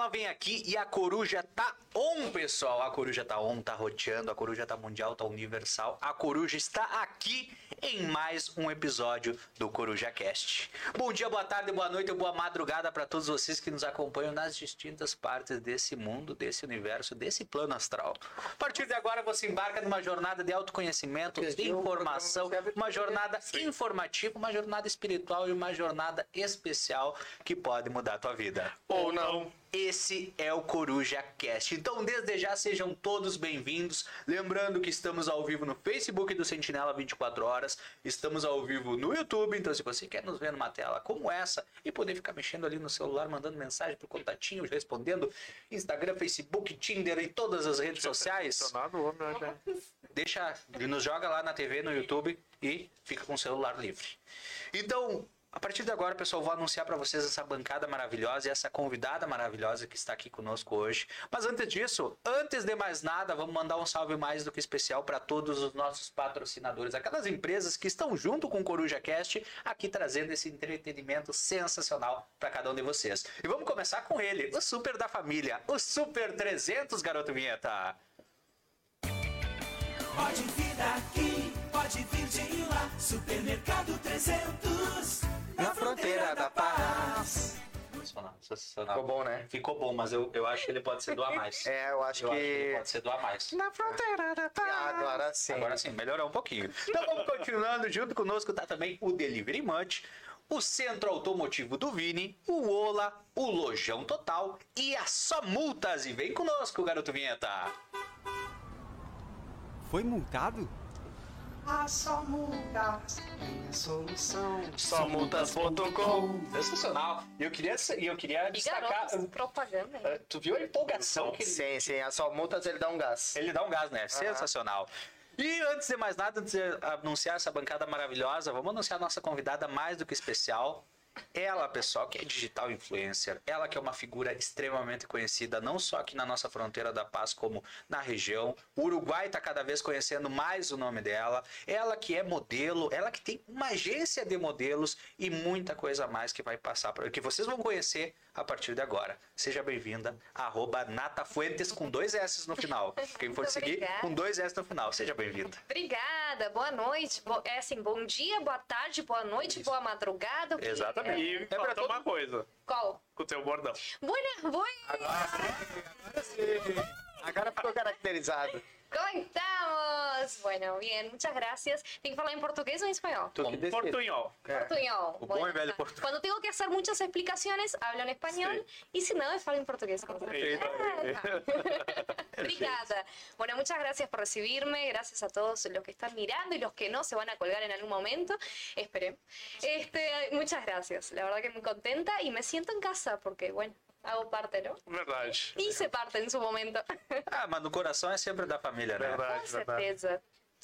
sentinela vem aqui e a coruja tá on, pessoal. A coruja tá on, tá roteando, a coruja tá mundial, tá universal. A coruja está aqui em mais um episódio do Coruja Cast. Bom dia, boa tarde, boa noite, boa madrugada para todos vocês que nos acompanham nas distintas partes desse mundo, desse universo, desse plano astral. A partir de agora você embarca numa jornada de autoconhecimento, de informação, uma jornada informativa, uma jornada espiritual e uma jornada especial que pode mudar a tua vida. Ou não. Esse é o Coruja Cast. Então, desde já, sejam todos bem-vindos. Lembrando que estamos ao vivo no Facebook do Sentinela 24 Horas. Estamos ao vivo no YouTube. Então, se você quer nos ver numa tela como essa e poder ficar mexendo ali no celular, mandando mensagem pro contatinho, respondendo Instagram, Facebook, Tinder e todas as redes sociais, deixa, nos joga lá na TV, no YouTube e fica com o celular livre. Então, a partir de agora, pessoal, vou anunciar para vocês essa bancada maravilhosa e essa convidada maravilhosa que está aqui conosco hoje. Mas antes disso, antes de mais nada, vamos mandar um salve mais do que especial para todos os nossos patrocinadores, aquelas empresas que estão junto com o Coruja Cast aqui trazendo esse entretenimento sensacional para cada um de vocês. E vamos começar com ele, o super da família, o Super 300, garoto vinheta. Pode vir daqui, pode vir de lá. Supermercado 300, Na fronteira da paz. Ficou bom, né? Ficou bom, mas eu, eu acho que ele pode ser do a mais. É, eu acho Eu acho que ele que. pode ser do a mais. Na fronteira da paz. Agora sim. Agora sim, melhorou um pouquinho. Então vamos continuando. Junto conosco tá também o Delivery Munch, o Centro Automotivo do Vini, o Ola, o Lojão Total e a Só Multas. E vem conosco, garoto vinheta. Foi multado? A só muda tem a solução. Somultas.com Sensacional. E eu queria, eu queria destacar. garotos, propaganda. hein? Tu viu a empolgação que ele Sim, sim. A só multas ele dá um gás. Ele dá um gás, né? Sensacional. E antes de mais nada, antes de anunciar essa bancada maravilhosa, vamos anunciar a nossa convidada mais do que especial. Ela, pessoal, que é digital influencer, ela que é uma figura extremamente conhecida, não só aqui na nossa fronteira da paz, como na região. O Uruguai está cada vez conhecendo mais o nome dela. Ela que é modelo, ela que tem uma agência de modelos e muita coisa mais que vai passar, por- que vocês vão conhecer a partir de agora. Seja bem-vinda, arroba Nata Fuentes com dois S no final. Quem for seguir, obrigada. com dois S no final. Seja bem-vinda. Obrigada, boa noite. Bo- É assim, bom dia, boa tarde, boa noite, boa madrugada. Exatamente. É. E pra falta todo- uma coisa, Qual? com o teu bordão. Buena, buena. Agora ficou caracterizado. ¿Cómo estamos? Bueno, bien, muchas gracias. ¿Tengo que hablar en portugués o. Portunhol. Bom e velho português. Cuando tengo que hacer muchas explicaciones, hablo en español. Y si no, falo en portugués. como siempre. Obrigada. Bueno, muchas gracias por recibirme. Gracias a todos los que están mirando y los que no se van a colgar en algún momento. Esperen. Este, muchas gracias. La verdad que muy contenta y me siento en casa porque, bueno, hago parte, ¿no? Verdade. Hice parte en su momento. Ah, mas no coração é sempre da família, né? Verdade, Con verdade. certeza.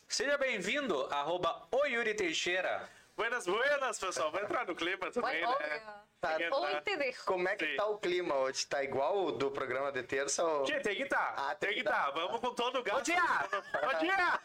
Seja bem-vindo, arroba o Yuri Teixeira. Buenas, buenas, pessoal. Vai entrar no clima também, né? Tá. Tem que dejo. Como é que Sim. tá o clima hoje? Tá igual o do programa de terça ou. Gente, tem que estar. Ah, tem que estar. Vamos com todo o gás. Bom dia! Bom dia!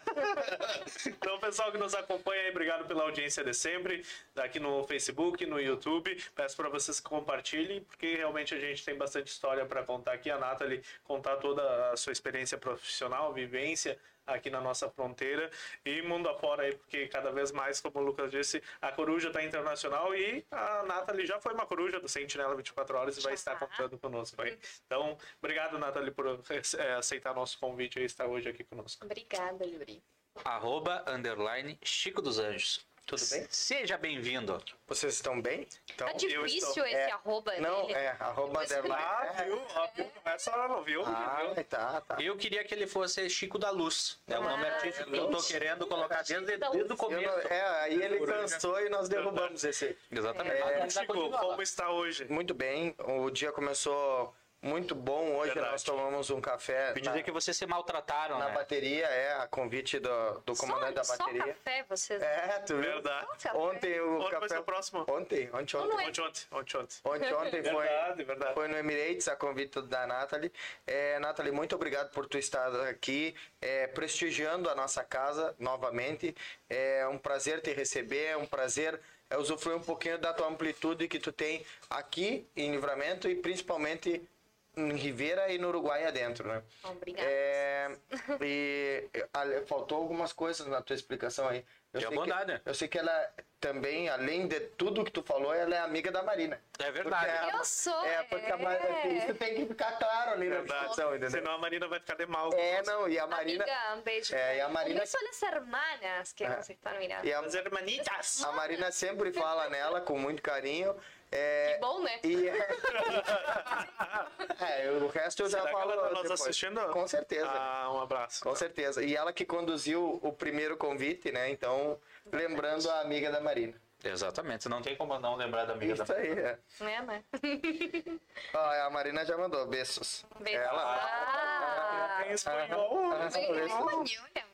então, pessoal que nos acompanha aí, obrigado pela audiência de sempre. Aqui no Facebook, no YouTube. Peço para vocês que compartilhem, porque realmente a gente tem bastante história para contar aqui. A Nathalie contar toda a sua experiência profissional, vivência aqui na nossa fronteira e mundo afora aí, porque cada vez mais, como o Lucas disse, a coruja está internacional e a Nathalie já foi uma coruja do Sentinela 24 Horas e vai estar contando conosco aí. Então, obrigado, Nathalie, por eh, aceitar nosso convite e estar hoje aqui conosco. Obrigada, Yuri. Arroba, underline, Chico dos Anjos. Tudo bem? Seja bem-vindo. Vocês estão bem? Então. Tá difícil estou- esse é, arroba Não, dele. é, arroba underline. Ah, É. viu? Não é não viu? Ah, Viu? tá, tá. Eu queria que ele fosse Chico da Luz. É o nome Ah, artístico que eu tô querendo colocar desde, desde o começo. não- é, aí ele cansou e nós derrubamos esse. Exatamente. É, Chico, como está hoje? Muito bem, o dia começou muito bom. Hoje Verdade. nós tomamos um café na, dizer que vocês se maltrataram, na né? bateria, é, a convite do, do comandante da só, bateria. Só café, vocês. É, tu viu? Verdade. Ontem o Onde café... o próximo? Ontem, ontem, é. Ontem, ontem, ontem, ontem. Ontem, ontem foi, Verdade, verdade. foi no Emirates, a convite da Nathalie. É, Nathalie, muito obrigado por tu estar aqui, é, prestigiando a nossa casa novamente. É um prazer te receber, é um prazer é, usufruir um pouquinho da tua amplitude que tu tem aqui em Livramento e principalmente em Rivera e no Uruguai adentro, né? Obrigada. É, e faltou algumas coisas na tua explicação aí. Eu Que sei bondade. Que, eu sei que ela também, além de tudo que tu falou, ela é amiga da Marina. É verdade. Porque a- Eu sou, É, porque a é. Marina, isso tem que ficar claro ali na Verdade. discussão, entendeu? Senão a Marina vai ficar de mal. com É, não, e a Marina... Amiga, un beso. É, e a Marina... beso a las hermanas que nos están mirando. E a, As hermanitas. a Marina sempre fala nela com muito carinho. É, Que bom, né? E... é, o resto eu já Será que falo ela tá nos assistindo? Com certeza. Ah, um abraço. Com certeza. E ela que conduziu o primeiro convite, né? Então, lembrando a amiga da Marina. Exatamente. Não tem como não lembrar da amiga Isso da aí, é. É, né? Ó, a Marina já mandou beijos. Beso. Ela. Ah, espanhol. Ah, bem beijos. espanhola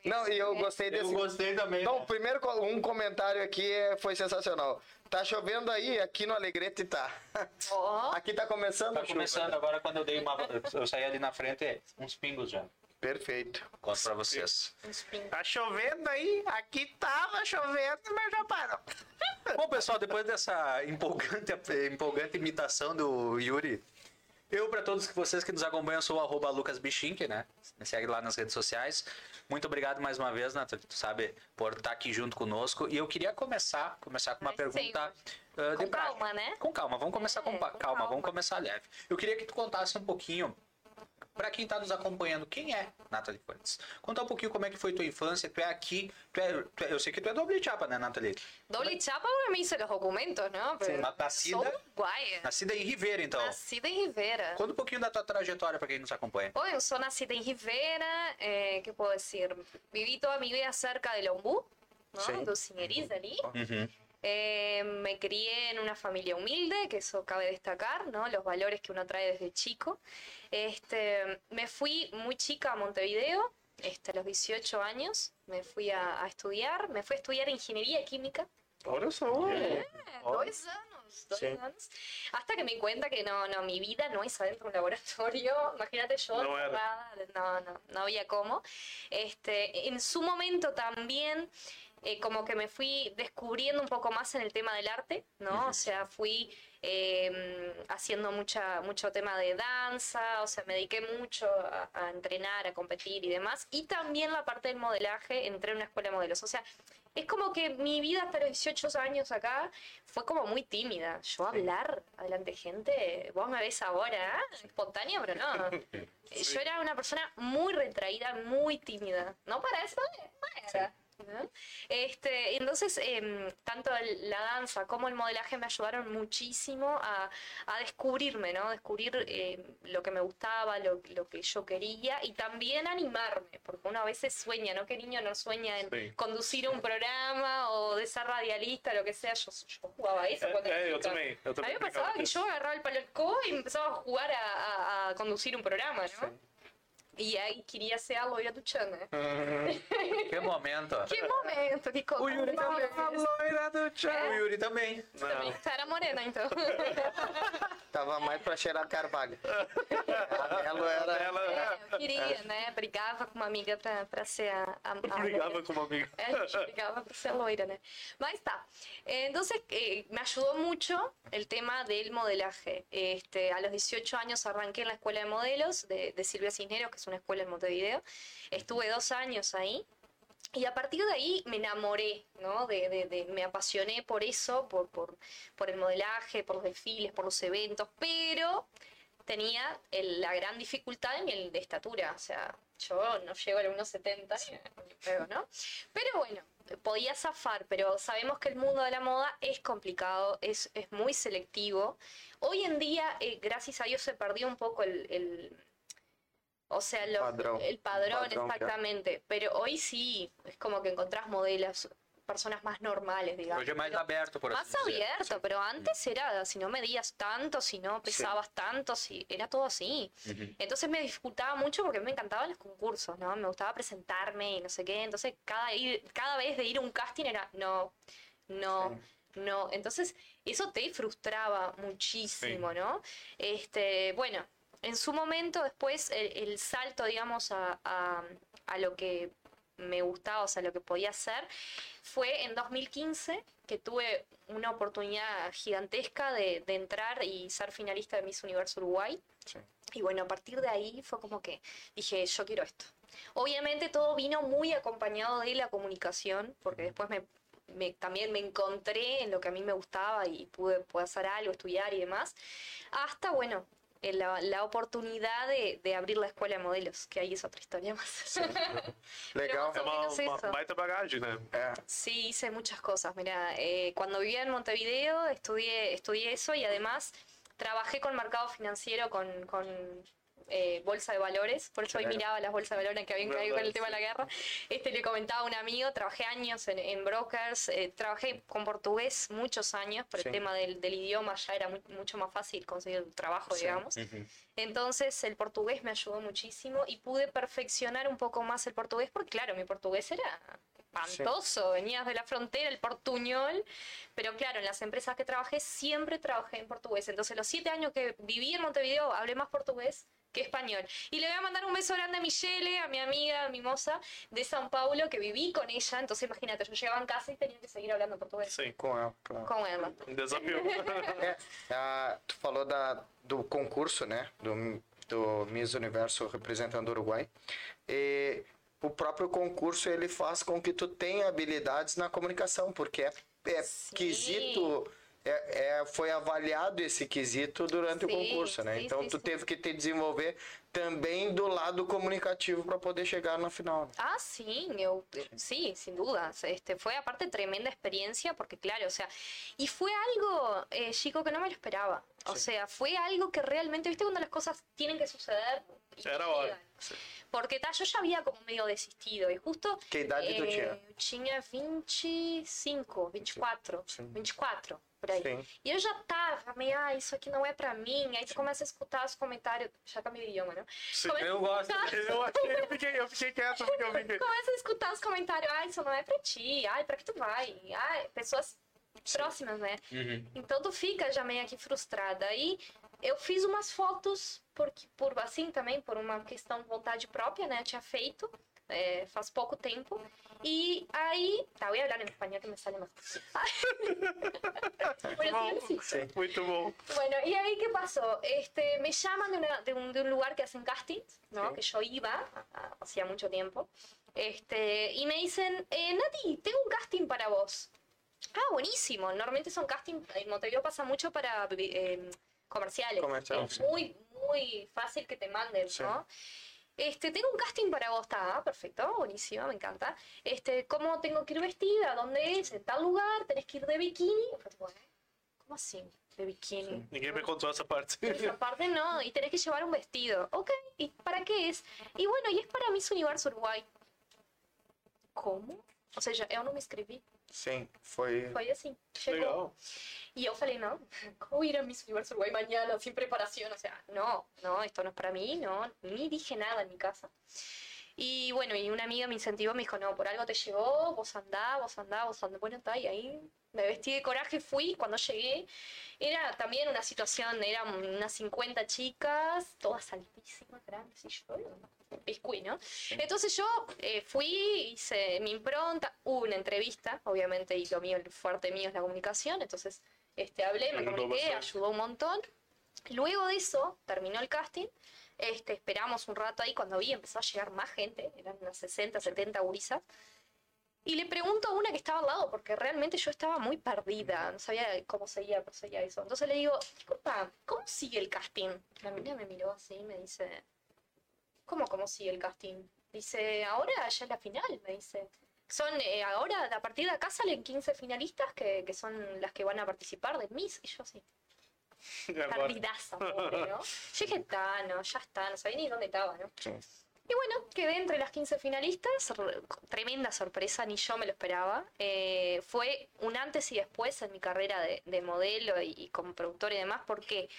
Não, e eu gostei desse. gostei também. Não, o primeiro um comentário aqui é- foi sensacional. Tá chovendo aí, aqui no Alegrete tá. Ó, Aqui tá começando Tá a chuva. começando agora quando eu dei uma. Eu saí ali na frente, é uns pingos já. Perfeito. Conto pra vocês. Tá chovendo aí? Aqui tava chovendo, mas já parou. Bom, pessoal, depois dessa empolgante, empolgante imitação do Yuri, eu, para todos vocês que nos acompanham, sou o arroba Lucas Bichink, né? Me segue lá nas redes sociais. Muito obrigado mais uma vez, Nathalie, tu sabe, por estar aqui junto conosco. E eu queria começar, começar com uma Mas pergunta de Com prática. calma, né? Com calma, vamos começar É, com, pa- com calma, calma. vamos começar leve. Eu queria que tu contasse um pouquinho para quem está nos acompanhando, quem é Nathalie Fuentes? Conta um pouquinho como é que foi tua infância. Tu é aqui, tu é, tu é- eu sei que tu é doble chapa, né, Nathalie? Doble chapa porque me hice los documentos, ¿no? Pero Na- nacida- soy uruguaya. Nascida em Ribeira, então. Nacida em Rivera. Conta um pouquinho da tua trajetória para quem nos acompanha. Bueno, eu sou nacida em Rivera, eh, ¿qué puedo decir? Viví toda mi vida cerca de Lombú, ¿no? Sí. Dos Ciñeris allí. Uhum. Eh, me crié en una familia humilde, que eso cabe destacar, ¿no? Los valores que uno trae desde chico. Este, me fui muy chica a Montevideo, este, a los 18 años, me fui a, a estudiar, me fui a estudiar ingeniería química. Só. Eh, Dos años, dos Sí. años. Hasta que me di cuenta que no, no, mi vida no es adentro de un laboratorio. Imagínate yo No no, no, no había cómo. Este, en su momento también, eh, como que me fui descubriendo un poco más en el tema del arte, ¿no? O sea, fui eh, haciendo mucha, mucho tema de danza, o sea, me dediqué mucho a, a entrenar, a competir y demás. Y también la parte del modelaje, entré en una escuela de modelos. O sea, es como que mi vida hasta los 18 años acá fue como muy tímida. Yo hablar adelante de gente, vos me ves ahora, ¿eh? espontánea, pero no. Yo era una persona muy retraída, muy tímida. No para eso, no era. ¿No? Este, entonces, em, tanto el- la danza como el modelaje me ayudaron muchísimo a, a descubrirme, ¿no? Descubrir em, lo que me gustaba, lo, lo que yo quería y también animarme, porque uno a veces sueña, ¿no? ¿Qué niño no sueña en Sí. conducir un programa o de ser radialista, lo que sea? Yo, yo jugaba eso cuando era eu chica. também. Eu A mí me pasaba que yo agarraba el palo y empezaba a jugar a, a- a conducir un programa, ¿no? Y ahí quería ser a loira do Chan, né? Que momento. Que momento, que. O Yuri também. loira do O Yuri também. Também era morena, então. Tava mais pra cheirar carvalho. A Melo era. Ela É, eu queria, né? Brigava com uma amiga pra, pra ser a, a, a brigava loira. com uma amiga. É, a gente brigaba por ser loira, né? Mas tá. Entonces, eh, me ayudó mucho el tema del modelaje. Este, a los 18 años arranqué en la escuela de modelos de, de Silvia Cisneros, que es una escuela en Montevideo. Estuve dos años ahí. Y a partir de ahí me enamoré, ¿no? De, de- de- me apasioné por eso, por, por, por el modelaje, por los desfiles, por los eventos, pero tenía el- la gran dificultad en el de estatura. O sea, yo no llego a los 1,70, ni pedo, ¿no? Pero bueno, podía zafar, pero sabemos que el mundo de la moda es complicado, es, es muy selectivo. Hoy en día, eh, gracias a Dios, se perdió un poco el... el- o sea, Padrón. el padrón, Padrón, claro. exactamente. Pero hoy sí, es como que encontrás modelos, personas más normales, digamos. Pero- aberto, por más abierto, pero antes era, si no medías tanto, si no pesabas tanto, si era todo así. Entonces me dificultaba mucho porque me encantaban los concursos, ¿no? Me gustaba presentarme y no sé qué. Entonces cada, ir- cada vez de ir a un casting era, no, no, no. Entonces eso te frustraba muchísimo, ¿no? Este, bueno, en su momento después el, el salto, digamos, a, a- a lo que me gustaba, o sea, lo que podía hacer, fue en 2015 que tuve una oportunidad gigantesca de, de entrar y ser finalista de Miss Universo Uruguay. Y bueno, a partir de ahí fue como que dije, yo quiero esto. Obviamente todo vino muy acompañado de la comunicación, porque después me, me- también me encontré en lo que a mí me gustaba y pude, pude hacer algo, estudiar y demás. Hasta, bueno, en la, la oportunidad de, de abrir la escuela de modelos, que ahí es otra historia más. Legal. É uma, menos uma isso. baita bagagem, né? É. Sí, hice muchas cosas. Mira, eh, cuando vivía en Montevideo estudié, estudié eso y además trabajé con mercado financiero, con, con, eh, bolsa de valores. Por eso hoy Claro. miraba las bolsas de valores que habían caído con el tema de la guerra. Este le comentaba a un amigo, trabajé años en, en brokers, eh, trabajé con portugués muchos años, por Sí. el tema del, del idioma ya era mu- mucho más fácil conseguir un trabajo, digamos. Entonces el portugués me ayudó muchísimo y pude perfeccionar un poco más el portugués porque claro, mi portugués era espantoso, venías de la frontera, el portuñol, pero claro, en las empresas que trabajé siempre trabajé en portugués. Entonces los siete años que viví en Montevideo hablé más portugués que español. Y le voy a mandar un beso grande a Michelle, a mi amiga, a mi moza de São Paulo, que viví con ella. Entonces imagínate, yo llegaba en casa y tenía que seguir hablando portugués Sim. Com ela. Com ela. con ella. Um desafio. É, a- tu falou da, do concurso, né? Do, do Miss Universo representando o Uruguai. E o próprio concurso ele faz com que tu tenha habilidades na comunicação, porque é, é Sim. quesito. É, é- foi avaliado esse quesito durante o Sim, concurso, né? sim, então sim, tu sim. teve que te desenvolver também do lado comunicativo para poder chegar na final. né? Ah, sí, eu- sí, sin dudas. Este, fue aparte tremenda experiencia porque claro, o sea, y fue algo, eh, chico, que no me lo esperaba. O sea, fue algo que realmente, viste, cuando las cosas tienen que suceder. y Era hora. Porque ta, yo ya había como medio desistido y justo... Que idade tu tinha? eu tinha 25, 24, Sim. 24, por aí. Sim. E eu já tava meio, ah, isso aqui não é pra mim. Aí tu começa a escutar os comentários, cambiei de idioma, né? Sim, Começa eu gosto. escutar- Eu, achei, eu, fiquei, eu fiquei quieto porque eu fiquei. começa a escutar os comentários, ah, isso não é pra ti, ai, pra que tu vai? Ai, pessoas próximas, né? Então tu fica já meio aqui frustrada. Aí eu fiz umas fotos, porque, por assim também, por uma questão de vontade própria, né? Eu tinha feito. É, faz pouco tempo. E aí. Tá, eu ia hablar em espanhol que me sale mais. Bueno, sí, sí. Muito bom. Bueno, y ahí qué pasó? Este, me llaman de, una- de un, de un lugar que hacen castings, ¿no? Sí. Que yo iba a- a- hacía mucho tiempo. Este, y me dicen, eh, Nati, tengo un casting para vos. Ah, buenísimo. Normalmente son castings, en Montevideo pasa mucho para eh, comerciales. Comercial, es muy, muy fácil que te manden, Sí. ¿no? Este, tengo un casting para vos, está, perfecto, buenísimo, me encanta. Este, ¿cómo tengo que ir vestida? ¿Dónde es? En tal lugar, tenés que ir de bikini. "¿Eh? ¿Cómo así? De bikini. Ninguém me contou essa parte. Esa parte no, y tenés que llevar un vestido. Ok, ¿y para qué es? Y bueno, y es para Miss Universo Uruguay. Como? Ou seja, eu não me inscrevi. Sim, foi. Foi assim. Chegou. Legal. Y yo falei, no, ¿cómo ir a Miss Universo Uruguay mañana sin preparación? O sea, no, no, esto no es para mí, no, ni dije nada en mi casa. Y bueno, y una amiga me incentivó, me dijo, no, por algo te llegó, vos andá, vos andá, vos andá. Bueno, está, y ahí me vestí de coraje, fui, cuando llegué, era también una situación, eran unas 50 chicas, todas altísimas, grandes, y yo, biscuit, ¿no? Entonces yo eh, fui, hice mi impronta, hubo una entrevista, obviamente, y lo mío, el fuerte mío es la comunicación, entonces este, hablé, me comuniqué, ayudó un montón. Luego de eso, terminó el casting, este, esperamos un rato ahí, cuando vi empezó a llegar más gente, eran unas 60, 70 gurisas, y le pregunto a una que estaba al lado, porque realmente yo estaba muy perdida, no sabía cómo seguía, seguía eso. Entonces le digo, disculpa, ¿cómo sigue el casting? La mina me miró así y me dice, ¿cómo, cómo sigue el casting? Dice, ahora ya es la final, me dice. Son, eh, ahora, a partir de acá salen 15 finalistas que, que son las que van a participar del Miss. Y yo agora? perdidaza, pobre, ¿no? Yo dije, está, no, ya está, no sabía ni dónde estaba, ¿no? Sí. Y bueno, quedé entre las 15 finalistas, tremenda sorpresa, ni yo me lo esperaba. Eh, fue un antes y después en mi carrera de, de modelo y, y como productora y demás, ¿por qué?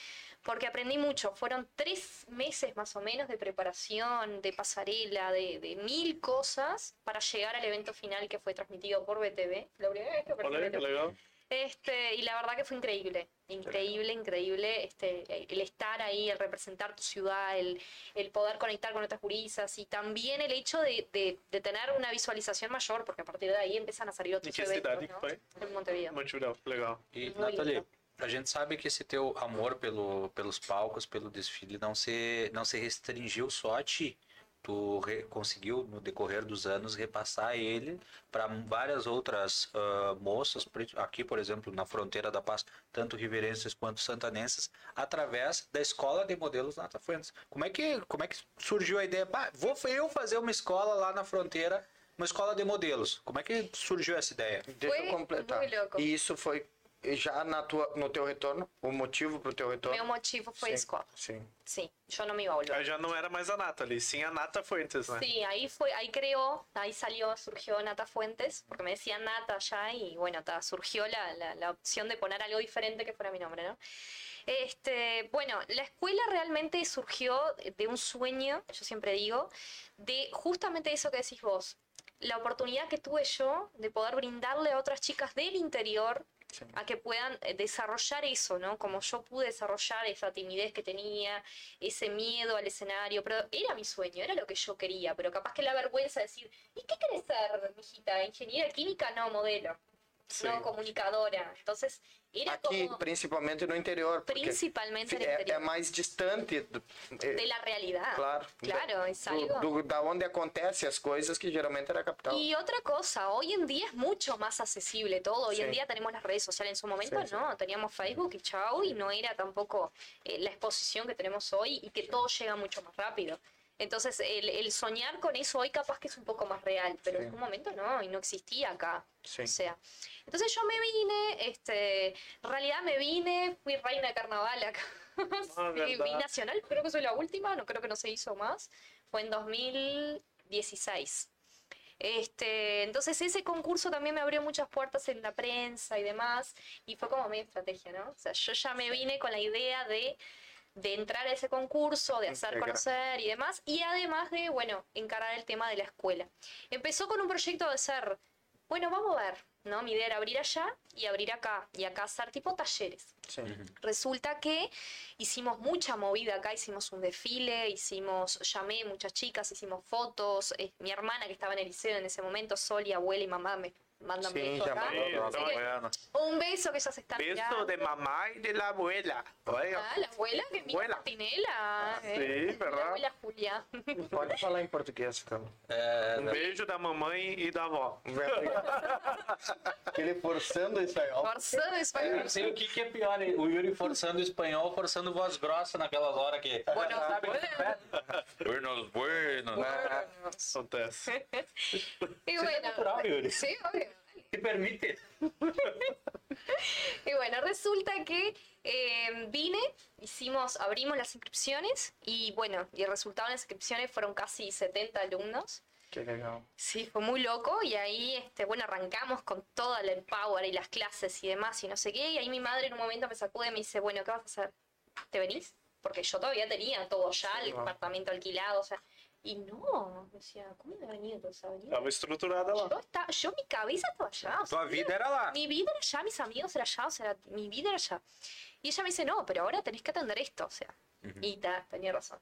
Porque aprendí mucho, fueron tres meses más o menos de preparación, de pasarela, de, de mil cosas para llegar al evento final que fue transmitido por BTV. La primera vez que legal. Este, y la verdad que fue increíble, increíble, increíble, este, el estar ahí, el representar tu ciudad, el, el poder conectar con otras gurisas y también el hecho de, de- de tener una visualización mayor, porque a partir de ahí empiezan a salir otros eventos, ¿no? En Montevideo. Montevideo, legal. E, Muito Nathalie, lindo. A gente sabe que esse teu amor pelo, pelos palcos, pelo desfile, não se, não se restringiu só a ti. Tu re- conseguiu, no decorrer dos anos, repassar ele para várias outras ah, moças, aqui, por exemplo, na fronteira da paz, tanto riverenses quanto santanenses, através da escola de modelos Nata Fuentes. Como é que, como é que surgiu a ideia? Pá, vou eu fazer uma escola lá na fronteira, uma escola de modelos. Como é que surgiu essa ideia? Deixa Foi eu completar. muito louco. E isso foi já na tua, no teu retorno? O motivo pro teu retorno? Meu motivo foi a Sim, escola. Sim. Sí, yo no me iba a volver. Aí já não era mais a Nathalie, sim a Nata Fuentes, né? Sí, ahí fue, ahí creó, ahí salió, surgió Nata Fuentes, porque me decían Nata ya y bueno, ta, surgió la, la, la opción de poner algo diferente que fuera mi nombre, ¿no? Este, bueno, la escuela realmente surgió de un sueño, yo siempre digo, de justamente eso que decís vos, la oportunidad que tuve yo de poder brindarle a otras chicas del interior A que puedan eh, desarrollar eso, ¿no? Como yo pude desarrollar esa timidez que tenía, ese miedo al escenario, pero era mi sueño, era lo que yo quería, pero capaz que la vergüenza de decir, ¿y qué querés ser, mijita? ¿Ingeniera química? No, modelo. Sí. No, comunicadora. Entonces, era Aqui, como principalmente no interior. principalmente el é, é interior. mais distante do, é, de la realidad. claro, Claro, es algo. do, do- da onde acontece as coisas que geralmente era capital. Y otra cosa, hoy en día es mucho más accesible todo. Hoy en día tenemos las redes sociales. En su momento sí. no, teníamos Facebook y chao, y no era tampoco eh, la exposición que tenemos hoy y que todo llega mucho más rápido. Entonces, el, el soñar con eso hoy capaz que es un poco más real, pero Sí. en un momento no, y no existía acá. Sí. O sea, entonces yo me vine, este, en realidad me vine, fui reina de carnaval acá. Ah, Sí, ¿verdad? vi nacional, creo que soy la última, no creo que no se hizo más. Fue en 2016. Este, entonces ese concurso también me abrió muchas puertas en la prensa y demás, y fue como mi estrategia, ¿no? O sea, yo ya me vine con la idea de, de entrar a ese concurso, de hacer conocer y demás, y además de, bueno, encarar el tema de la escuela. Empezó con un proyecto de ser, bueno, vamos a ver, ¿no? Mi idea era abrir allá y abrir acá, y acá hacer tipo talleres. Sim. Resulta que hicimos mucha movida acá, hicimos un desfile, hicimos, llamé muchas chicas, hicimos fotos. eh, mi hermana que estaba en el liceo en ese momento, Sol y abuela y mamá me mandan Sí, besos ya acá. Sim, bueno. un beso que ellas están Beso mirando. de mamá y de la abuela. Olha. Ah, la abuela que mira Abuela. Martinela. eh. Sí, La ¿verdad? abuela Julia. Pode falar em português, então. É, Um beijo da mamãe e da avó. Ele forçando o espanhol. Forzando Eu español. não sei o que, que é pior, hein? o Yuri forçando o espanhol forçando voz grossa naquelas horas que. Buenos Sabe? buenos. Buenos, buenos. Acontece. É bueno, natural, Yuri. sí, obvio. Se permite. Y bueno, resulta que eh, vine, hicimos, abrimos las inscripciones y bueno, y el resultado de las inscripciones fueron casi 70 alumnos. Que legal. Sí, fue muy loco y ahí, este, bueno, arrancamos con toda la empower y las clases y demás y no sé qué. Y ahí mi madre en un momento me sacude y me dice, bueno, ¿qué vas a hacer? ¿Te venís? Porque yo todavía tenía todo ya, el wow. departamento alquilado, o sea. Y no, decía, ¿cómo me venía entonces a venir? Estava estruturada lá. Yo, estaba, yo mi cabeza estaba allá. o sea, Tua vida era lá. mi vida era allá, mis amigos era allá, o sea, mi vida era allá. Y ella me dice, no, pero ahora tenés que atender esto, o sea. Y ta, tenía razón.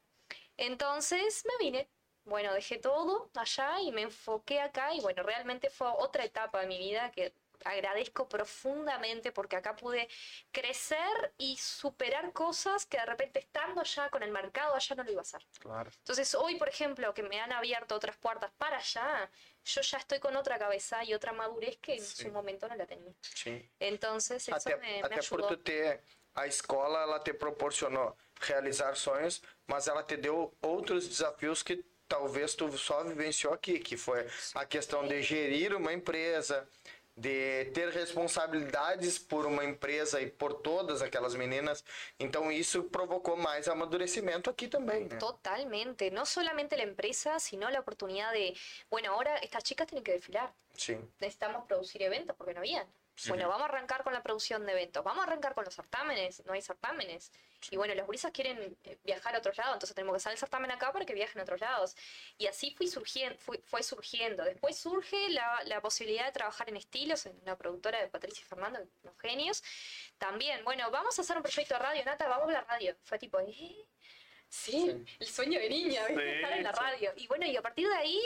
Entonces me vine. Bueno, dejé todo allá y me enfoqué acá y bueno, realmente fue otra etapa de mi vida que agradezco profundamente porque acá pude crecer y superar cosas que de repente estando allá con el mercado allá no lo iba a hacer. Claro. Entonces hoy, por ejemplo, que me han abierto otras puertas para allá, yo ya estoy con otra cabeza y otra madurez que en Sí. su momento no la tenía. Sim. Entonces eso Até, me, me até ayudó. tu ter a escola, ela te proporcionou realizar sonhos, mas ela te deu outros desafios que talvez tu só vivenciou aqui, que foi a questão de gerir uma empresa, de ter responsabilidades por uma empresa e por todas aquelas meninas. Então isso provocou mais amadurecimento aqui também, né? Totalmente, no solamente la empresa, sino la oportunidad de, bueno, ahora estas chicas tienen que desfilar, Sim. necesitamos producir eventos porque no habían. Bueno, vamos a arrancar con la producción de eventos, vamos a arrancar con los certámenes, no hay certámenes. Y bueno, los gurisas quieren eh, viajar a otros lados, entonces tenemos que hacer el certamen acá para que viajen a otros lados. Y así fui surgiendo, fue, fue surgiendo. Después surge la, la posibilidad de trabajar en estilos, en una productora de Patricia y Fernando, los genios. También, bueno, vamos a hacer un proyecto de radio, Nata, vamos a la radio. Fue tipo, ¿eh? Sí, el sueño de niña. Sí, estar en la radio. Y bueno, y a partir de ahí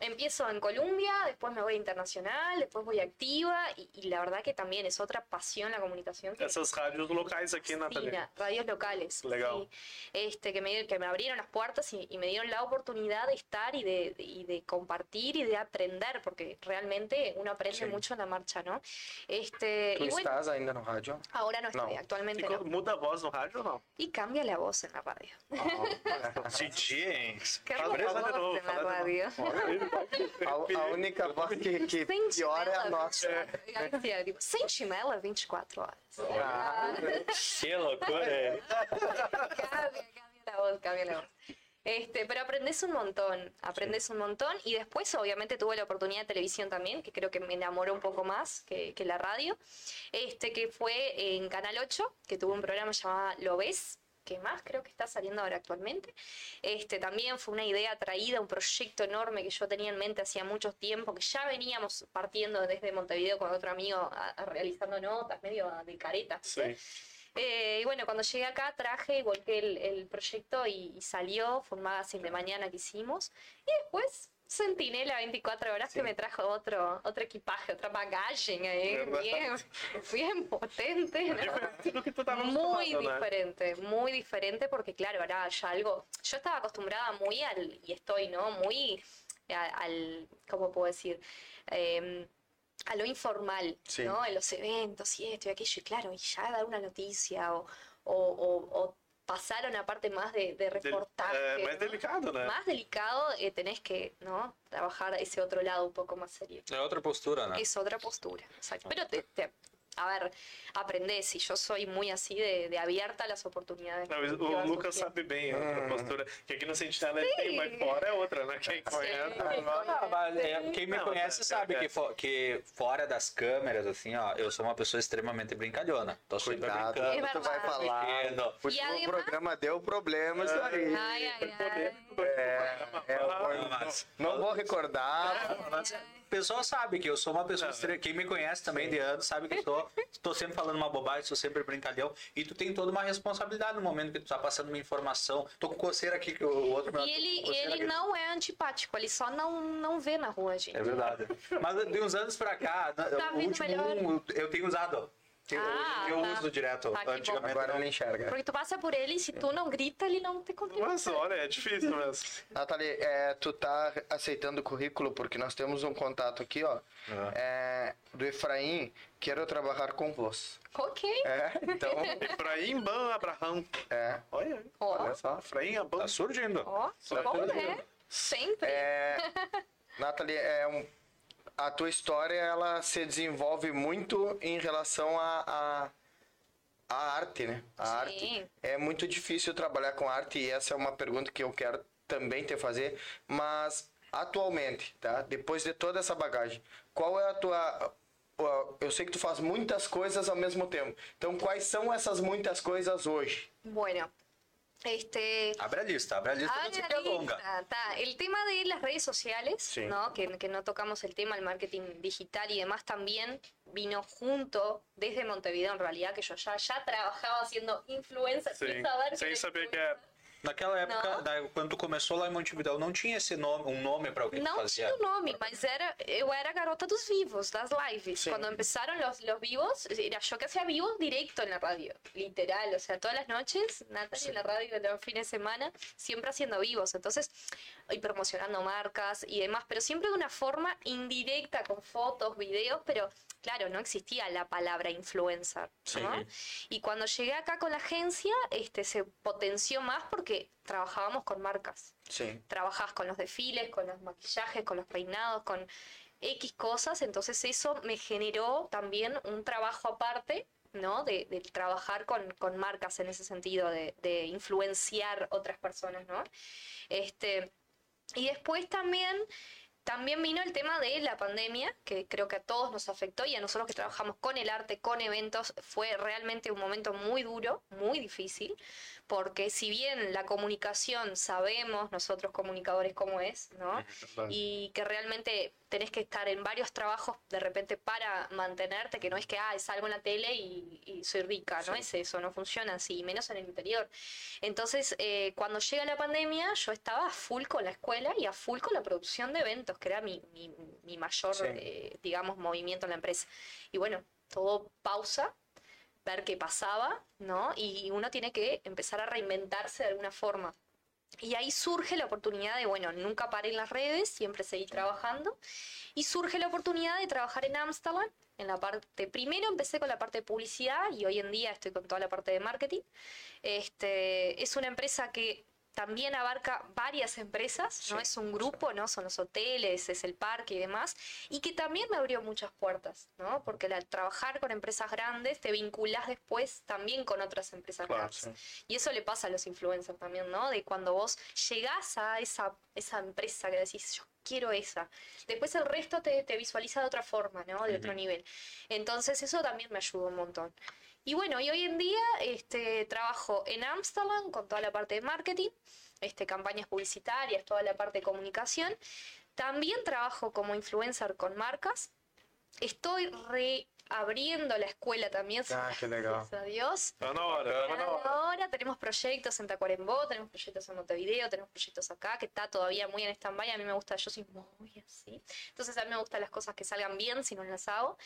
empiezo en Colombia, después me voy a internacional, después voy a activa y, y la verdad que también es otra pasión la comunicación. Que Essas rádios locais aqui, Nathalie. fascina, radios locales. Legal. sí. Este, que, me, que me abrieron las puertas y, y me dieron la oportunidad de estar y de, y de compartir y de aprender, porque realmente uno aprende Sí. mucho en la marcha, ¿no? Este, y bueno, estás ainda no rádio? ahora no estoy, No. actualmente E no. muda voz no rádio ou não? Y cambia la voz en la radio. Senti, hein? Cambia la voz en la radio. A, a única voz que, que pior é a nossa. Sentinela, tipo, Sentinela 24 horas. Ah, Que loucura. Cambia, cambia la voz, cambia la voz. Este, pero aprendes un montón, aprendes un montón y después obviamente tuve la oportunidad de televisión también, que creo que me enamoró un poco más que, que la radio, este que fue en Canal 8, que tuvo un programa llamado Lo Ves, que más creo que está saliendo ahora actualmente. Este también fue una idea traída, un proyecto enorme que yo tenía en mente hacía mucho tiempo, que ya veníamos partiendo desde Montevideo con otro amigo a- a realizando notas, medio de careta. Eh, y bueno, cuando llegué acá traje y volqué el, el proyecto y, y salió, fue un magazine de mañana que hicimos. Y después Sentinela 24 horas que me trajo otro, otro equipaje, otra bagaje ahí, bien, bien potente. ¿no? Muy diferente, muy diferente porque claro, era ya algo, yo estaba acostumbrada muy al, y estoy, ¿no? Muy al, ¿cómo puedo decir? Em, a lo informal, Sí. ¿no? En los eventos y esto y aquello, y claro, y ya dar una noticia o, o, o- o pasar a una parte más de, de Del- mais ¿no? delicado, né? Más delicado, eh, tenés que, ¿no? Trabajar ese otro lado un poco más serio. É outra postura, né? Es otra postura, exacto. Pero te, te- a ver, aprendés y yo soy muy así de, de abierta a las oportunidades. Não, o vas Lucas sabe bem a outra postura. Que aqui no Sentinela ele tem, mas fora é outra, né? Quem conhece. Ah, mas, é, quem me Não, conhece é, sabe é. que, fo- que fora das câmeras, assim, ó, eu sou uma pessoa extremamente brincalhona. Tô sempre Cuidado, brincando. É tu vai falar. O E además- programa deu problema isso aí. Ai, ai, ai. É, é, vou- Mas- não vou recordar. O pessoal sabe que eu sou uma pessoa. extre- Quem me conhece também de anos sabe que eu tô, tô sempre falando uma bobagem, sou sempre brincalhão. E tu tem toda uma responsabilidade no momento que tu tá passando uma informação. Tô com coceira aqui que o outro E ele, coceira ele aqui. não é antipático, ele só não, não vê na rua, gente. É verdade. Mas de uns anos pra cá, Tá o último melhor. eu tenho usado. Eu, Ah, eu tá. uso direto. Tá, que. Antigamente Agora não. ele enxerga. Porque tu passa por ele e se tu não grita, ele não te continua. Mas olha, é difícil mesmo. Nathalie, é, tu tá aceitando o currículo porque nós temos um contato aqui, ó. É, do Efraim, quero trabalhar com você. Ok. É, então, Efraim Ban Abraham. é, Olha olha só. Efraim Aban. Tá surgindo. ó, que bom, né? Sempre. É, Nathalie, é um, a tua história ela se desenvolve muito em relação a, a, a arte, né? A Sim. arte. É muito difícil trabalhar com arte e essa é uma pergunta que eu quero também te fazer, mas atualmente, tá? Depois de toda essa bagagem, qual é a tua eu sei que tu faz muitas coisas ao mesmo tempo. Então, quais são essas muitas coisas hoje? Bueno, este, a lista, a lista longa. lista, ta. El tema de las redes sociales, Sí. ¿no? Que, que no tocamos el tema del marketing digital y demás también vino junto desde Montevideo en realidad, que yo ya, ya trabajaba haciendo influencer Sim. sin saber saber que. Naquela época, Não. da- quando tu começou lá em Montevideo, não tinha esse nome, um nome para tu Não fazia. tinha o nome, mas era, eu era a garota dos vivos, das lives. Sí. Cuando empezaron los, los vivos, yo que hacía vivos directo en la radio, literal. O sea, todas las noches, Natalia en la radio, los fines de semana, siempre haciendo vivos. Entonces, y promocionando marcas y demás, pero siempre de una forma indirecta, con fotos, videos, pero claro, no existía la palabra influencer. ¿no? Y cuando llegué acá con la agencia, este se potenció más porque trabajábamos con marcas Sim. trabajas con los desfiles, con los maquillajes, con los peinados, con X cosas, entonces eso me generó también un trabajo aparte, ¿no? De, de trabajar con, con marcas en ese sentido, de, de influenciar otras personas, ¿no? Este, y después también, también vino el tema de la pandemia, que creo que a todos nos afectó y a nosotros que trabajamos con el arte, con eventos, fue realmente un momento muy duro, muy difícil, porque si bien la comunicación sabemos nosotros comunicadores cómo es, ¿no? Y que realmente tenés que estar en varios trabajos de repente para mantenerte, que no es que, ah, salgo en la tele y, y soy rica, no es eso, no funciona así, menos en el interior. Entonces, eh, cuando llega la pandemia, yo estaba a full con la escuela y a full con la producción de eventos, que era mi, mi, mi mayor, Sí. eh, digamos, movimiento en la empresa. Y bueno, todo pausa, ver qué pasaba, ¿no? Y uno tiene que empezar a reinventarse de alguna forma. Y ahí surge la oportunidad de, bueno, nunca paré en las redes, siempre seguí trabajando. Y surge la oportunidad de trabajar en Amsterdam, en la parte, primero empecé con la parte de publicidad y hoy en día estoy con toda la parte de marketing. Este, es una empresa que también abarca varias empresas, no es un grupo, ¿no? Son los hoteles, es el parque y demás, y que también me abrió muchas puertas, ¿no? Porque al trabajar con empresas grandes te vinculás después también con otras empresas Claro, grandes. Y eso le pasa a los influencers también, ¿no? De cuando vos llegás a esa, esa empresa que decís, yo quiero esa. Después el resto te, te visualiza de otra forma, ¿no? De otro nivel. Entonces eso también me ayudó un montón. Y bueno, y hoy en día este, trabajo en Amsterdam con toda la parte de marketing, este, campañas publicitarias, toda la parte de comunicación. También trabajo como influencer con marcas. Estoy reabriendo la escuela también. Ah, qué legal. Gracias a Dios. Tá na hora, tá na hora. Ahora tenemos proyectos en Tacuarembó, tenemos proyectos en Montevideo, tenemos proyectos acá, que está todavía muy en stand-by. A mí me gusta, yo soy muy así. Entonces a mí me gustan las cosas que salgan bien si no las hago.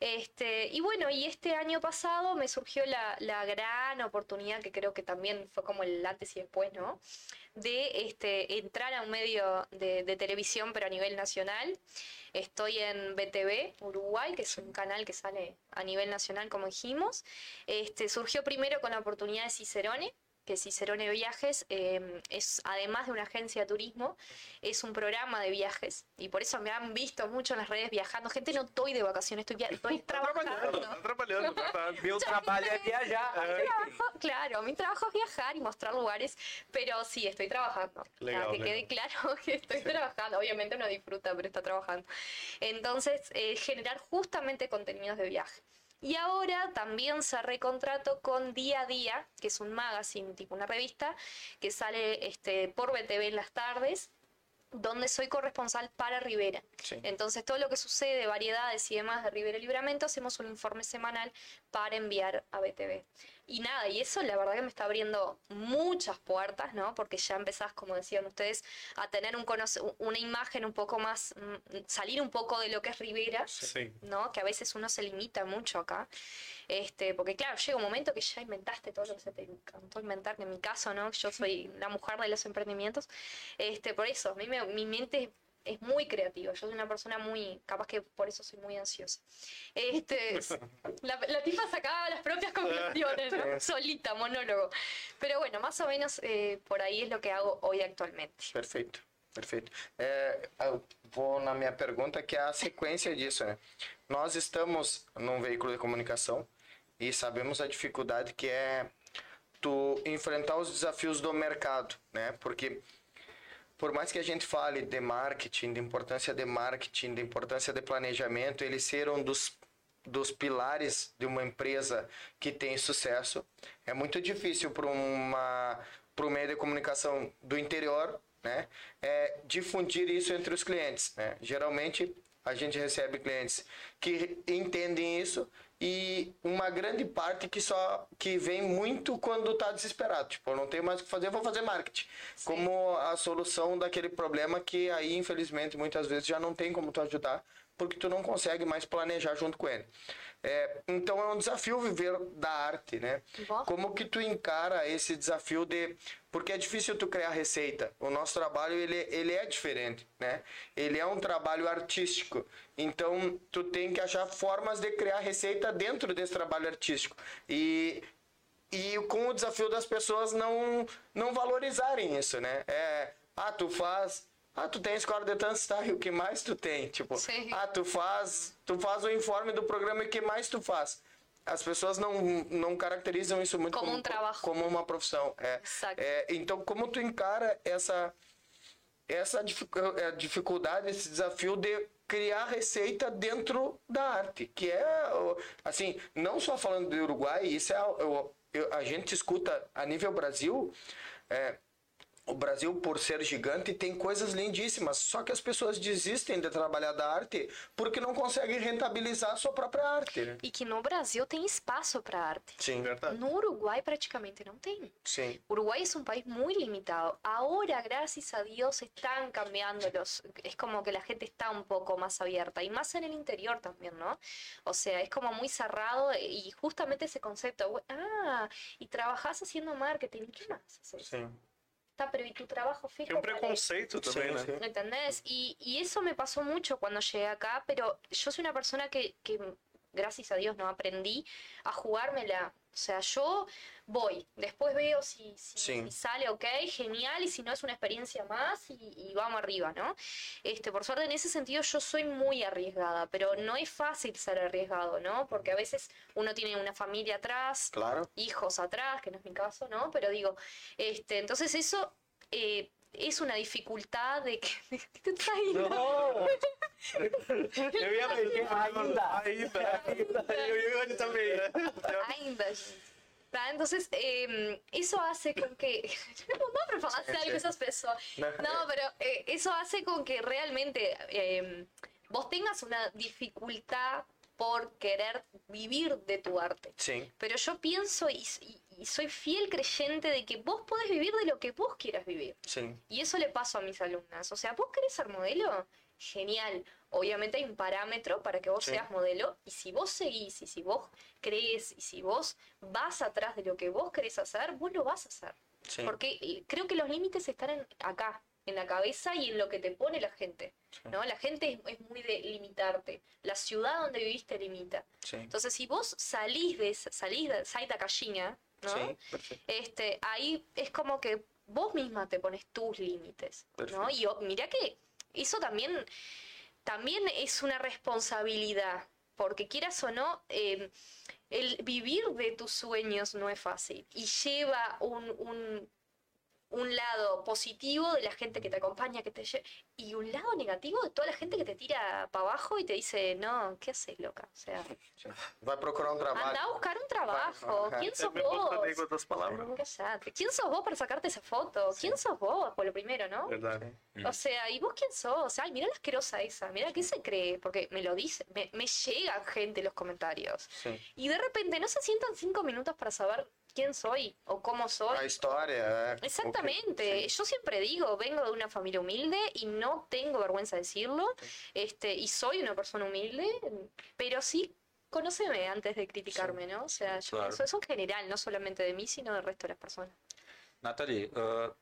Este, y bueno, y este año pasado me surgió la, la gran oportunidad, que creo que también fue como el antes y después, ¿no? De este, entrar a un medio de, de televisión, pero a nivel nacional. Estoy en BTV Uruguay, que es un canal que sale a nivel nacional, como dijimos. Este, surgió primero con la oportunidad de Cicerone, que Cicerone Viajes eh, es, además de una agencia de turismo, es un programa de viajes. Y por eso me han visto mucho en las redes viajando. Gente, no estoy de vacaciones, estoy, estoy trabajando. tá. Meu trabalho é viajar. Trabajo, claro, mi trabajo es viajar y mostrar lugares, pero sí, estoy trabajando. Legal, que legal. quede claro que estoy trabajando. Obviamente uno disfruta, pero está trabajando. Entonces, eh, generar justamente contenidos de viaje. Y ahora también cerré contrato con Día a Día, que es un magazine, tipo una revista, que sale este, por BTV en las tardes, donde soy corresponsal para Rivera. Sí. Entonces, todo lo que sucede, variedades y demás de Rivera y Libramento, hacemos un informe semanal para enviar a BTV. Y nada, y eso la verdad que me está abriendo muchas puertas, ¿no? Porque ya empezás, como decían ustedes, a tener un conoce- una imagen un poco más, mm, salir un poco de lo que es Rivera, Sí. ¿no? Que a veces uno se limita mucho acá. Este, porque claro, llega un momento que ya inventaste todo lo que se te encantó inventar, que en mi caso, ¿no? Yo soy la mujer de los emprendimientos. Este, por eso, a mí me- mi mente es muy creativa. Yo soy una persona muy, capaz que por eso soy muy ansiosa. Este, es- la, la tipa sacaba las propias conclusiones, ¿no? solita, monólogo. Pero bueno, más o menos eh, por ahí es lo que hago hoy actualmente. Perfeito, perfeito. É, eu vou na minha pergunta, que é a sequência disso, né? Nós estamos num veículo de comunicação e sabemos a dificuldade que é tu enfrentar os desafios do mercado, né? Porque por mais que a gente fale de marketing, de importância de marketing, de importância de planejamento, ele ser um dos dos pilares de uma empresa que tem sucesso, é muito difícil para uma para o meio de comunicação do interior, né, é difundir isso entre os clientes, né? Geralmente a gente recebe clientes que entendem isso e uma grande parte que só que vem muito quando está desesperado, tipo, eu não tenho mais o que fazer, vou fazer marketing, como a solução daquele problema que aí infelizmente muitas vezes já não tem como tu ajudar porque tu não consegue mais planejar junto com ele. É, então é um desafio viver da arte, né? Bom. Como que tu encara esse desafio de porque é difícil tu criar receita. O nosso trabalho ele, ele é diferente, né? Ele é um trabalho artístico. Então tu tem que achar formas de criar receita dentro desse trabalho artístico. E e com o desafio das pessoas não não valorizarem isso, né? É, ah, tu faz ah, tu tem escola de dança, tá? E o que mais tu tem? Tipo, Sim. ah, tu faz, tu faz o informe do programa e o que mais tu faz? As pessoas não, não caracterizam isso muito Como um trabalho. como uma profissão. É, é, então, como tu encara essa essa eh, dificuldade, esse desafio de criar receita dentro da arte, que é assim, não só falando do Uruguai, isso é o- eu- a gente escuta a nível Brasil, é, o Brasil, por ser gigante, tem coisas lindíssimas, só que as pessoas desistem de trabalhar da arte porque não conseguem rentabilizar a sua própria arte. né? E que no Brasil tem espaço para arte. Sim, Verdade. No Uruguay prácticamente no tem. sim. Uruguay es un país muy limitado. Ahora, gracias a Dios, están cambiando los... Es como que la gente está un poco más abierta y más en el interior también, ¿no? O sea, es como muy cerrado y justamente ese concepto, bu- ah, y trabajás haciendo marketing, ¿qué más haces? sim. Está, pero ¿y tu trabajo fijo? Es? preconceito também, Sim, né? sim. ¿Entendés? Y, y eso me pasó mucho cuando llegué acá, pero yo soy una persona que, que, gracias a Dios, no aprendí a jugármela. O sea, yo voy, después veo si, si, Sí. si sale ok, genial, y si no es una experiencia más y, y vamos arriba, ¿no? Este, por suerte, en ese sentido, yo soy muy arriesgada, pero no es fácil ser arriesgado, ¿no? Porque a veces uno tiene una familia atrás, Claro. hijos atrás, que no es mi caso, ¿no? Pero digo, este, entonces eso eh, es una dificultad de que... ¿Qué te está rindo? Eu ia dizer ainda. Entonces, eh, eso hace con que... No para hacer algo esas personas. No, pero eh, eso hace con que realmente eh, vos tengas una dificultad por querer vivir de tu arte. Sim. Pero yo pienso y, y- y soy fiel creyente de que vos podés vivir de lo que vos quieras vivir. Y eso le paso a mis alumnas. O sea, vos querés ser modelo, genial. Obviamente hay un parámetro para que vos Sí. seas modelo. Y si vos seguís, y si vos crees, y si vos vas atrás de lo que vos querés hacer, vos lo vas a hacer. Porque eh, creo que los límites están en- acá, en la cabeza y en lo que te pone la gente. ¿no? La gente es, es muy de limitarte. La ciudad donde vivís te limita. Entonces, si vos salís de esa- salís de Saita Callina, este, ahí es como que vos misma te pones tus límites, ¿no? Y mira que eso también, también es una responsabilidad, porque quieras o no, eh, el vivir de tus sueños no es fácil y lleva un, un, un lado positivo de la gente que te acompaña, que te y un lado negativo de toda la gente que te tira para abajo y te dice, no, ¿qué haces, loca? O sea, Vai procurar um trabalho. anda a buscar un trabajo. ¿quién sos vos? Cállate. ¿Quién sos vos para sacarte esa foto? ¿Quién sos vos? Por lo primero, ¿no? Verdade. O sea, ¿y vos quién sos? Ay, mira la asquerosa esa, mira qué se cree, porque me lo dice, me, me llegan gente en los comentarios. Sim. Y de repente no se sientan cinco minutos para saber quién soy o cómo soy. A história. é, o que- Exactamente. Yo siempre digo, vengo de una familia humilde y no tengo vergüenza de decirlo. Este, y soy una persona humilde, pero sí conóceme antes de criticarme, ¿no? O sea, yo Claro. pienso eso en general, no solamente de mí, sino del resto de las personas. Nathalie, ah,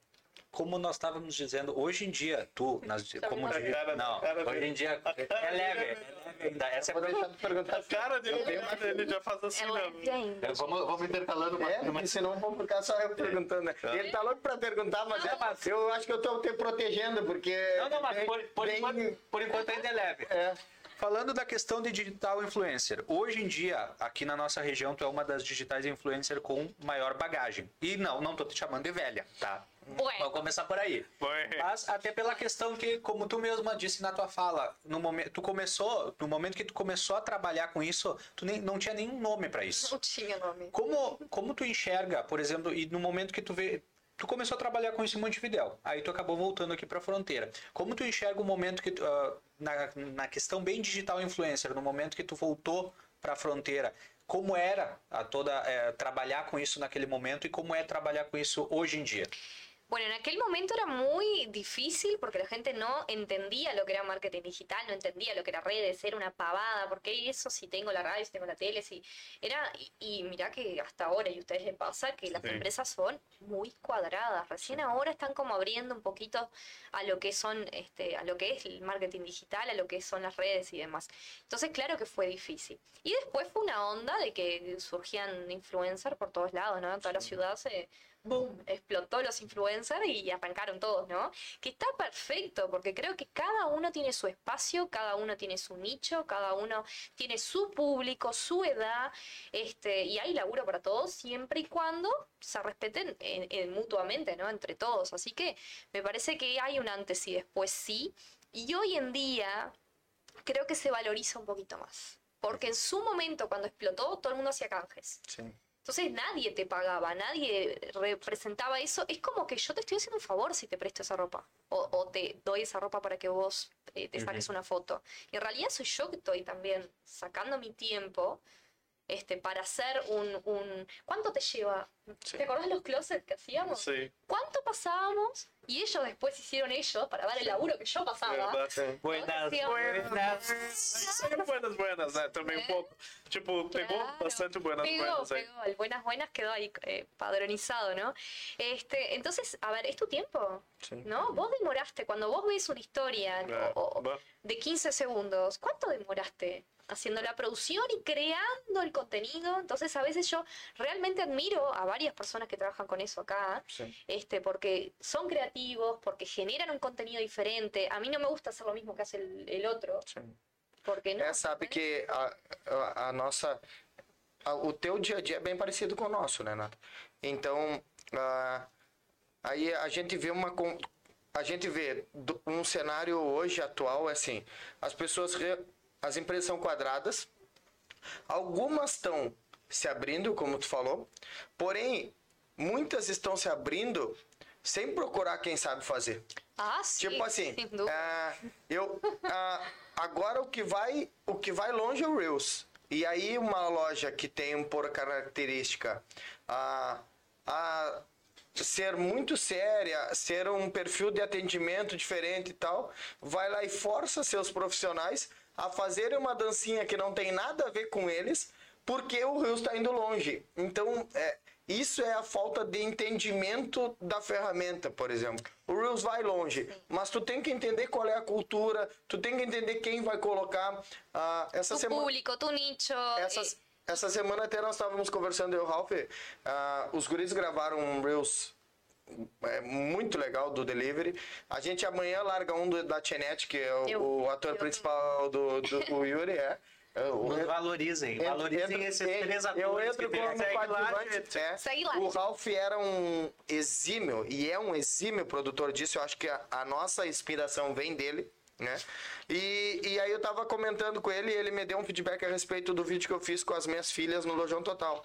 como nós estávamos dizendo, hoje em dia, tu, nas, como na digi- cara- não, cara hoje em dia A cara é leve, é leve ainda. Essa é Vou deixar de perguntar. A cara dele, ele já faz assim É. É, Vamos, vamos intercalando uma, É, uma- senão vou ficar só eu perguntando, né? Ele tá louco pra perguntar, mas é, eu acho que eu tô te protegendo, porque. Não, não, mas por, por tem- enquanto, por enquanto ainda é leve. É. Falando da questão de digital influencer, hoje em dia, aqui na nossa região, tu é uma das digitais influencer com maior bagagem. E não, não tô te chamando de velha, tá? Bueno. Vamos começar por aí. Foi. Mas até pela questão que, como tu mesma disse na tua fala, no momento, tu começou, no momento que tu começou a trabalhar com isso, tu nem, não tinha nenhum nome para isso. Não tinha nome. Como, como tu enxerga, por exemplo, e no momento que tu vê. Tu começou a trabalhar com isso em Montevidéu, aí tu acabou voltando aqui para a fronteira. Como tu enxerga o momento que tu, ah, na, na questão bem digital influencer, no momento que tu voltou para a fronteira, como era a toda eh, trabalhar com isso naquele momento e como é trabalhar com isso hoje em dia? Bueno, en aquel momento era muy difícil porque la gente no entendía lo que era marketing digital, no entendía lo que era redes, era una pavada, porque eso si tengo la radio, si tengo la tele, si era y, y mirá que hasta ahora y a ustedes les pasa que las Sí. empresas son muy cuadradas, recién ahora están como abriendo un poquito a lo que son este a lo que es el marketing digital, a lo que son las redes y demás. Entonces, claro que fue difícil. Y después fue una onda de que surgían influencers por todos lados, ¿no? Toda la ciudad se boom, explotó los influencers y arrancaron todos, ¿no? Que está perfecto, porque creo que cada uno tiene su espacio, cada uno tiene su nicho, cada uno tiene su público, su edad, este, y hay laburo para todos, siempre y cuando se respeten eh, mutuamente, ¿no? Entre todos. Así que me parece que hay un antes y después sí. Y hoy en día creo que se valoriza un poquito más. Porque en su momento, cuando explotó, todo el mundo hacía canjes. Sim. Entonces nadie te pagaba, nadie representaba eso. Es como que yo te estoy haciendo un favor si te presto esa ropa. O, o te doy esa ropa para que vos eh, te saques una foto. Y en realidad soy yo que estoy también sacando mi tiempo este, para hacer un, un... ¿Cuánto te lleva? Sí. ¿Te acordás los closets que hacíamos? Sí. ¿Cuánto pasábamos? Y ellos después hicieron ellos para dar el laburo que yo pasaba. Verdade. Buenas, buenas. Buenas, buenas, né? Também um pouco. Tipo, pegou Claro. bastante buenas, Pegó, buenas pegó. El buenas buenas quedó ahí eh, padronizado, ¿no? Este, entonces, a ver, es tu tiempo, Sí. ¿no? Vos demoraste, cuando vos ves una historia o- o- de 15 segundos, ¿cuánto demoraste haciendo la producción y creando el contenido? Entonces, a veces yo realmente admiro a varias personas que trabajan con eso acá, Sí. este, porque son creativos, porque generan un contenido diferente. A mí no me gusta hacer lo mismo que hace el, el Sim. porque no. É, sabe que a, a, a nossa. a- o teu dia a dia é bem parecido com o nosso, né, Nata? Então, aí a gente vê uma. A gente vê um cenário hoje atual, assim: as pessoas. re- As empresas são quadradas, algumas estão se abrindo, como tu falou, porém, muitas estão se abrindo sem procurar quem sabe fazer. Ah, sí, Tipo assim, ah, eu ah, agora o que vai o que vai longe é o Reels. E aí uma loja que tem por característica a, a ser muito séria, ser um perfil de atendimento diferente e tal, vai lá e força seus profissionais a fazerem uma dancinha que não tem nada a ver com eles, porque o Reels está indo longe. Então, é, isso é a falta de entendimento da ferramenta, por exemplo. O Reels vai longe, mas tu tem que entender qual é a cultura, tu tem que entender quem vai colocar. ah, essa tu semana, público, tu nicho. essas, eh, essa semana até nós estávamos conversando, eu e o Ralph, ah, os guris gravaram um Reels é, muito legal do Delivery. A gente amanhã larga um do, da Tchenet, que é o, Eu o ator eu principal do, do o Yuri, é. Nos valorizem. Entro- Valorizem entro- esses três atores Eu entro que tem. como Segue lá, coadjuvante. é. Segue lá, O. Ralph era um exímio, e é um exímio produtor disso. Eu acho que a, a nossa inspiração vem dele. Né? E, e aí eu tava comentando com ele e ele me deu um feedback a respeito do vídeo que eu fiz com as minhas filhas no Lojão Total.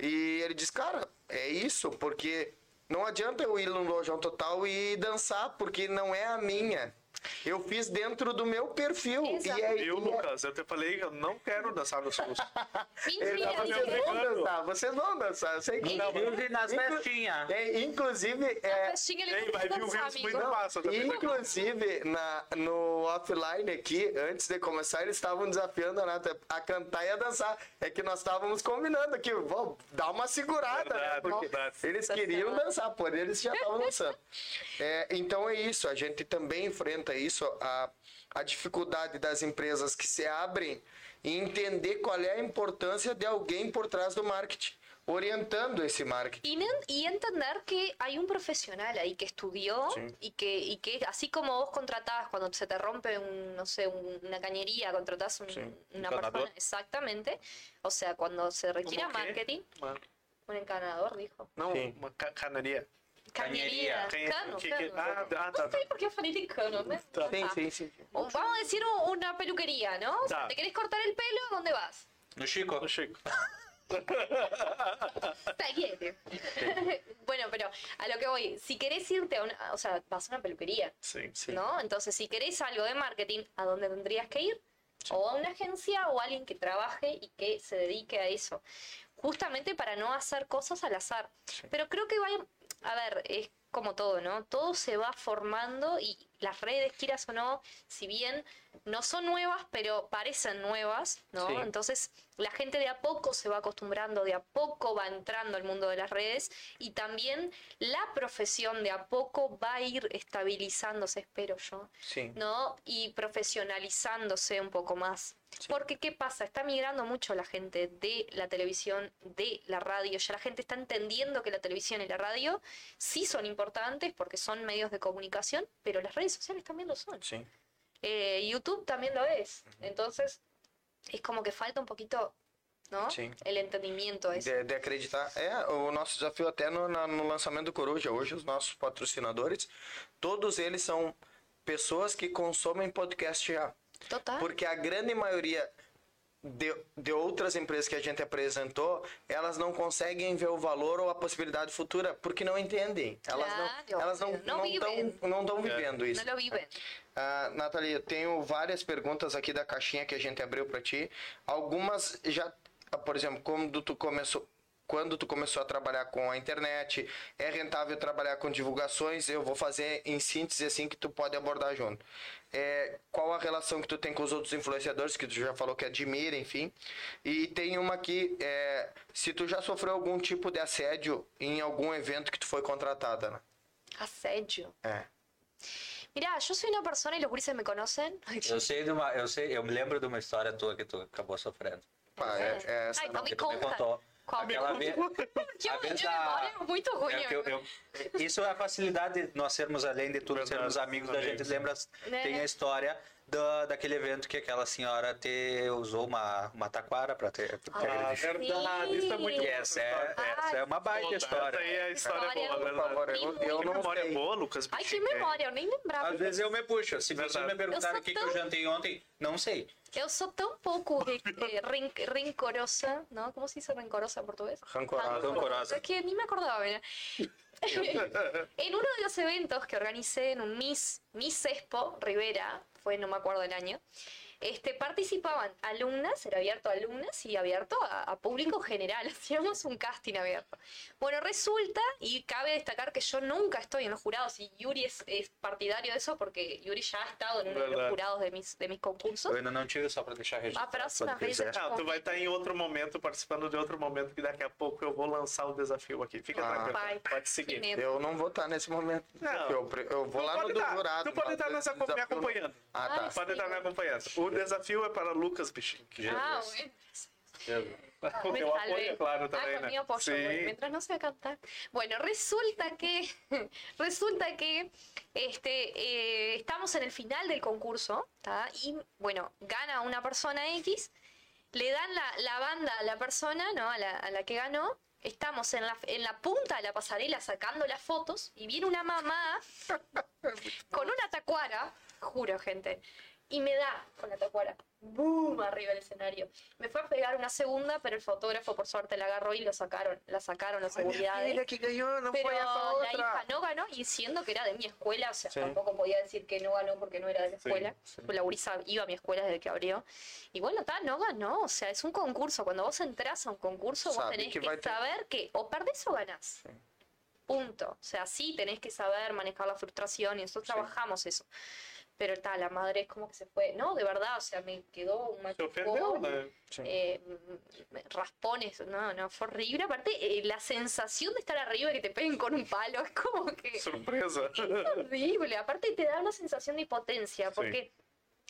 E ele disse, cara, é isso, porque não adianta eu ir no Lojão Total e dançar, porque não é a minha. Eu fiz dentro do meu perfil. Exato. E é, Viu, e é- Lucas? Eu te falei que eu não quero dançar nos cursos. Mentira, vocês vão dançar, vocês vão dançar, eu sei que não. Inclusive nas Inclu- festinhas. É, inclusive, é, Festinha, ele vai vir muito massa também. inclusive na, no offline aqui, antes de começar, eles estavam desafiando a Nata a cantar e a dançar. É que nós estávamos combinando aqui, vamos dar uma segurada, né? Verdade, Porque verdade. eles queriam dançar, porém eles já estavam dançando. É, então é isso, a gente também enfrenta isso, a, a dificuldade das empresas que se abrem e entender qual é a importância de alguém por trás do marketing, orientando esse marketing. Y, entender que hay un profesional ahí que estudió Sí. y, que, y que así como vos contratás cuando se te rompe un, no sé, un- una cañería, contratás un- Sí. una persona, exactamente, o sea, cuando se requiere marketing, un encanador, dijo. Não, Sim. uma ca- canaria. Cañería. Cañería, Quem- cano, que- que- cano. ah, ah, tá, No tá. sé por qué falei de cano, ¿no? Tá. Sim, sim, sim. O Vamos a decir un- una peluquería, ¿no? O sea. ¿Te querés cortar el pelo? ¿A dónde vas? No Chico? Ô, Chico. Taller. bueno, pero a lo que voy, si querés irte a una, o sea, vas a una peluquería, Sim. ¿no? Entonces, si querés algo de marketing, ¿a dónde tendrías que ir? O a una agencia o a alguien que trabaje y que se dedique a eso. Justamente para no hacer cosas al azar. Pero creo que va, a ver, es como todo, ¿no? Todo se va formando y las redes, quieras o no, si bien no son nuevas, pero parecen nuevas, ¿no? Sí. Entonces la gente de a poco se va acostumbrando, de a poco va entrando al mundo de las redes y también la profesión de a poco va a ir estabilizándose, espero yo, Sim. ¿no? Y profesionalizándose un poco más. Porque, ¿qué pasa? Está migrando mucho la gente de la televisión, de la radio. Ya la gente está entendiendo que la televisión y la radio sí son importantes porque son medios de comunicación, pero las redes sociales también lo son. Sim. Eh, YouTube también lo es. Entonces, es como que falta un poquito, ¿no? Sí. El entendimiento a eso. De, de acreditar. É, o nosso desafio até no, na- no lançamento do Coruja, hoje os nossos patrocinadores, todos eles são pessoas que consomem podcast já. Total. Porque a grande maioria de, de outras empresas que a gente apresentou, elas não conseguem ver o valor ou a possibilidade futura, porque não entendem. Elas Claro, não elas não não não estão não estão vivendo isso. Viven. Ah, Nathalie, eu tenho várias perguntas aqui da caixinha que a gente abriu para ti. Algumas já, ah, por exemplo, quando tu começou, quando tu começou a trabalhar com a internet, é rentável trabalhar com divulgações? Eu vou fazer em síntese assim que tu pode abordar junto. É, qual a relação que tu tem com os outros influenciadores que tu já falou que admira, enfim? E tem uma aqui, é, se tu já sofreu algum tipo de assédio em algum evento que tu foi contratada, né? Assédio. É. Mirá, yo soy una persona y los gurises me conocen. Eu sei de uma, eu sei, eu me lembro de uma história tua que tu acabou sofrendo. Pá, é, é essa Ai, não. então me que tu me conta. contou. Qual me Aquela vez- Que a eu vez tenho da- memória muito ruim. É que eu- eu- isso é a facilidade de nós sermos, além de tudo, sermos amigos da gente. Lembra, Né? tem a história da, daquele evento que aquela senhora te usou uma, uma taquara para ter. pra te Ah, agredir. verdade. Isso é muito bom. essa é, Ah, essa é uma baita Essa história. aí é a história História boa. Por favor, eu, eu não memória sei. boa, Lucas. Ai, que Bichinho. memória, eu nem lembrava. Às vezes eu me puxo. Se vocês Verdade. me perguntarem Eu o que, sou que eu tão- jantei ontem, não sei. Eu sou tão pouco re- eh, ren- rencorosa, ¿no? ¿Cómo se dice rencorosa en portugués? Rancorosa. Rancorosa. Es que ni me acordaba, mira. En uno de los eventos que organicé en un Miss, Miss Expo Rivera, fue no me acuerdo el año, este, participaban alumnas, era abierto a alumnas y abierto a, a público general, hacíamos un casting abierto. Bueno, resulta, y cabe destacar que yo nunca estoy en los jurados, y Yuri es, es partidario de eso porque Yuri ya ha estado en uno de los jurados de mis, de mis concursos. Eu ainda não tive só para deixar registrado. A próxima vez te Não, tu vai estar em outro momento, participando de outro momento, que daqui a pouco eu vou lançar o desafio aqui. Fica Ah. tranquilo. Vai. Pode seguir. Eu não vou estar nesse momento. Não. Eu, eu vou Tu lá no pode do jurado. Tu pode estar nessa, me acompanhando. Ah, tá. Pode estar me acompanhando. O desafio é para Lucas Bichinho. Ah, bueno. O teu Tal apoio, vez. é claro, também, ah, mi apoyo, Sim. bueno, mientras no sea cantar. Bueno, resulta que, resulta que este, eh, estamos en el final del concurso, ¿tá? Y bueno, gana una persona X, le dan la, la banda a la persona, ¿no? A la, a la que ganó. Estamos en la, en la punta de la pasarela sacando las fotos y viene una mamá con una tacuara, juro, gente, y me da con la tacuara. ¡Boom! Arriba del escenario. Me fue a pegar una segunda, pero el fotógrafo por suerte la agarró y lo sacaron, la sacaron que ganhou, não Pero la hija no ganó y siendo que era de mi escuela, o sea, Sí. tampoco podía decir que no ganó porque no era de la Sí, escuela. La gurisa iba a mi escuela desde que abrió. Y bueno, está, no ganó. O sea, es un concurso. Cuando vos entras a un concurso, vos tenés que saber que o perdés o ganás. Punto. O sea, sí tenés que saber manejar la frustración y nosotros trabajamos eso. Pero está, la madre es como que se fue. No, de verdad, o sea, me quedó un machucón, né? eh, raspones, no, no, fue horrible. Aparte, eh, la sensación de estar arriba y que te peguen con un palo es como que Surpresa. es horrible. Aparte, te da una sensación de impotencia, porque,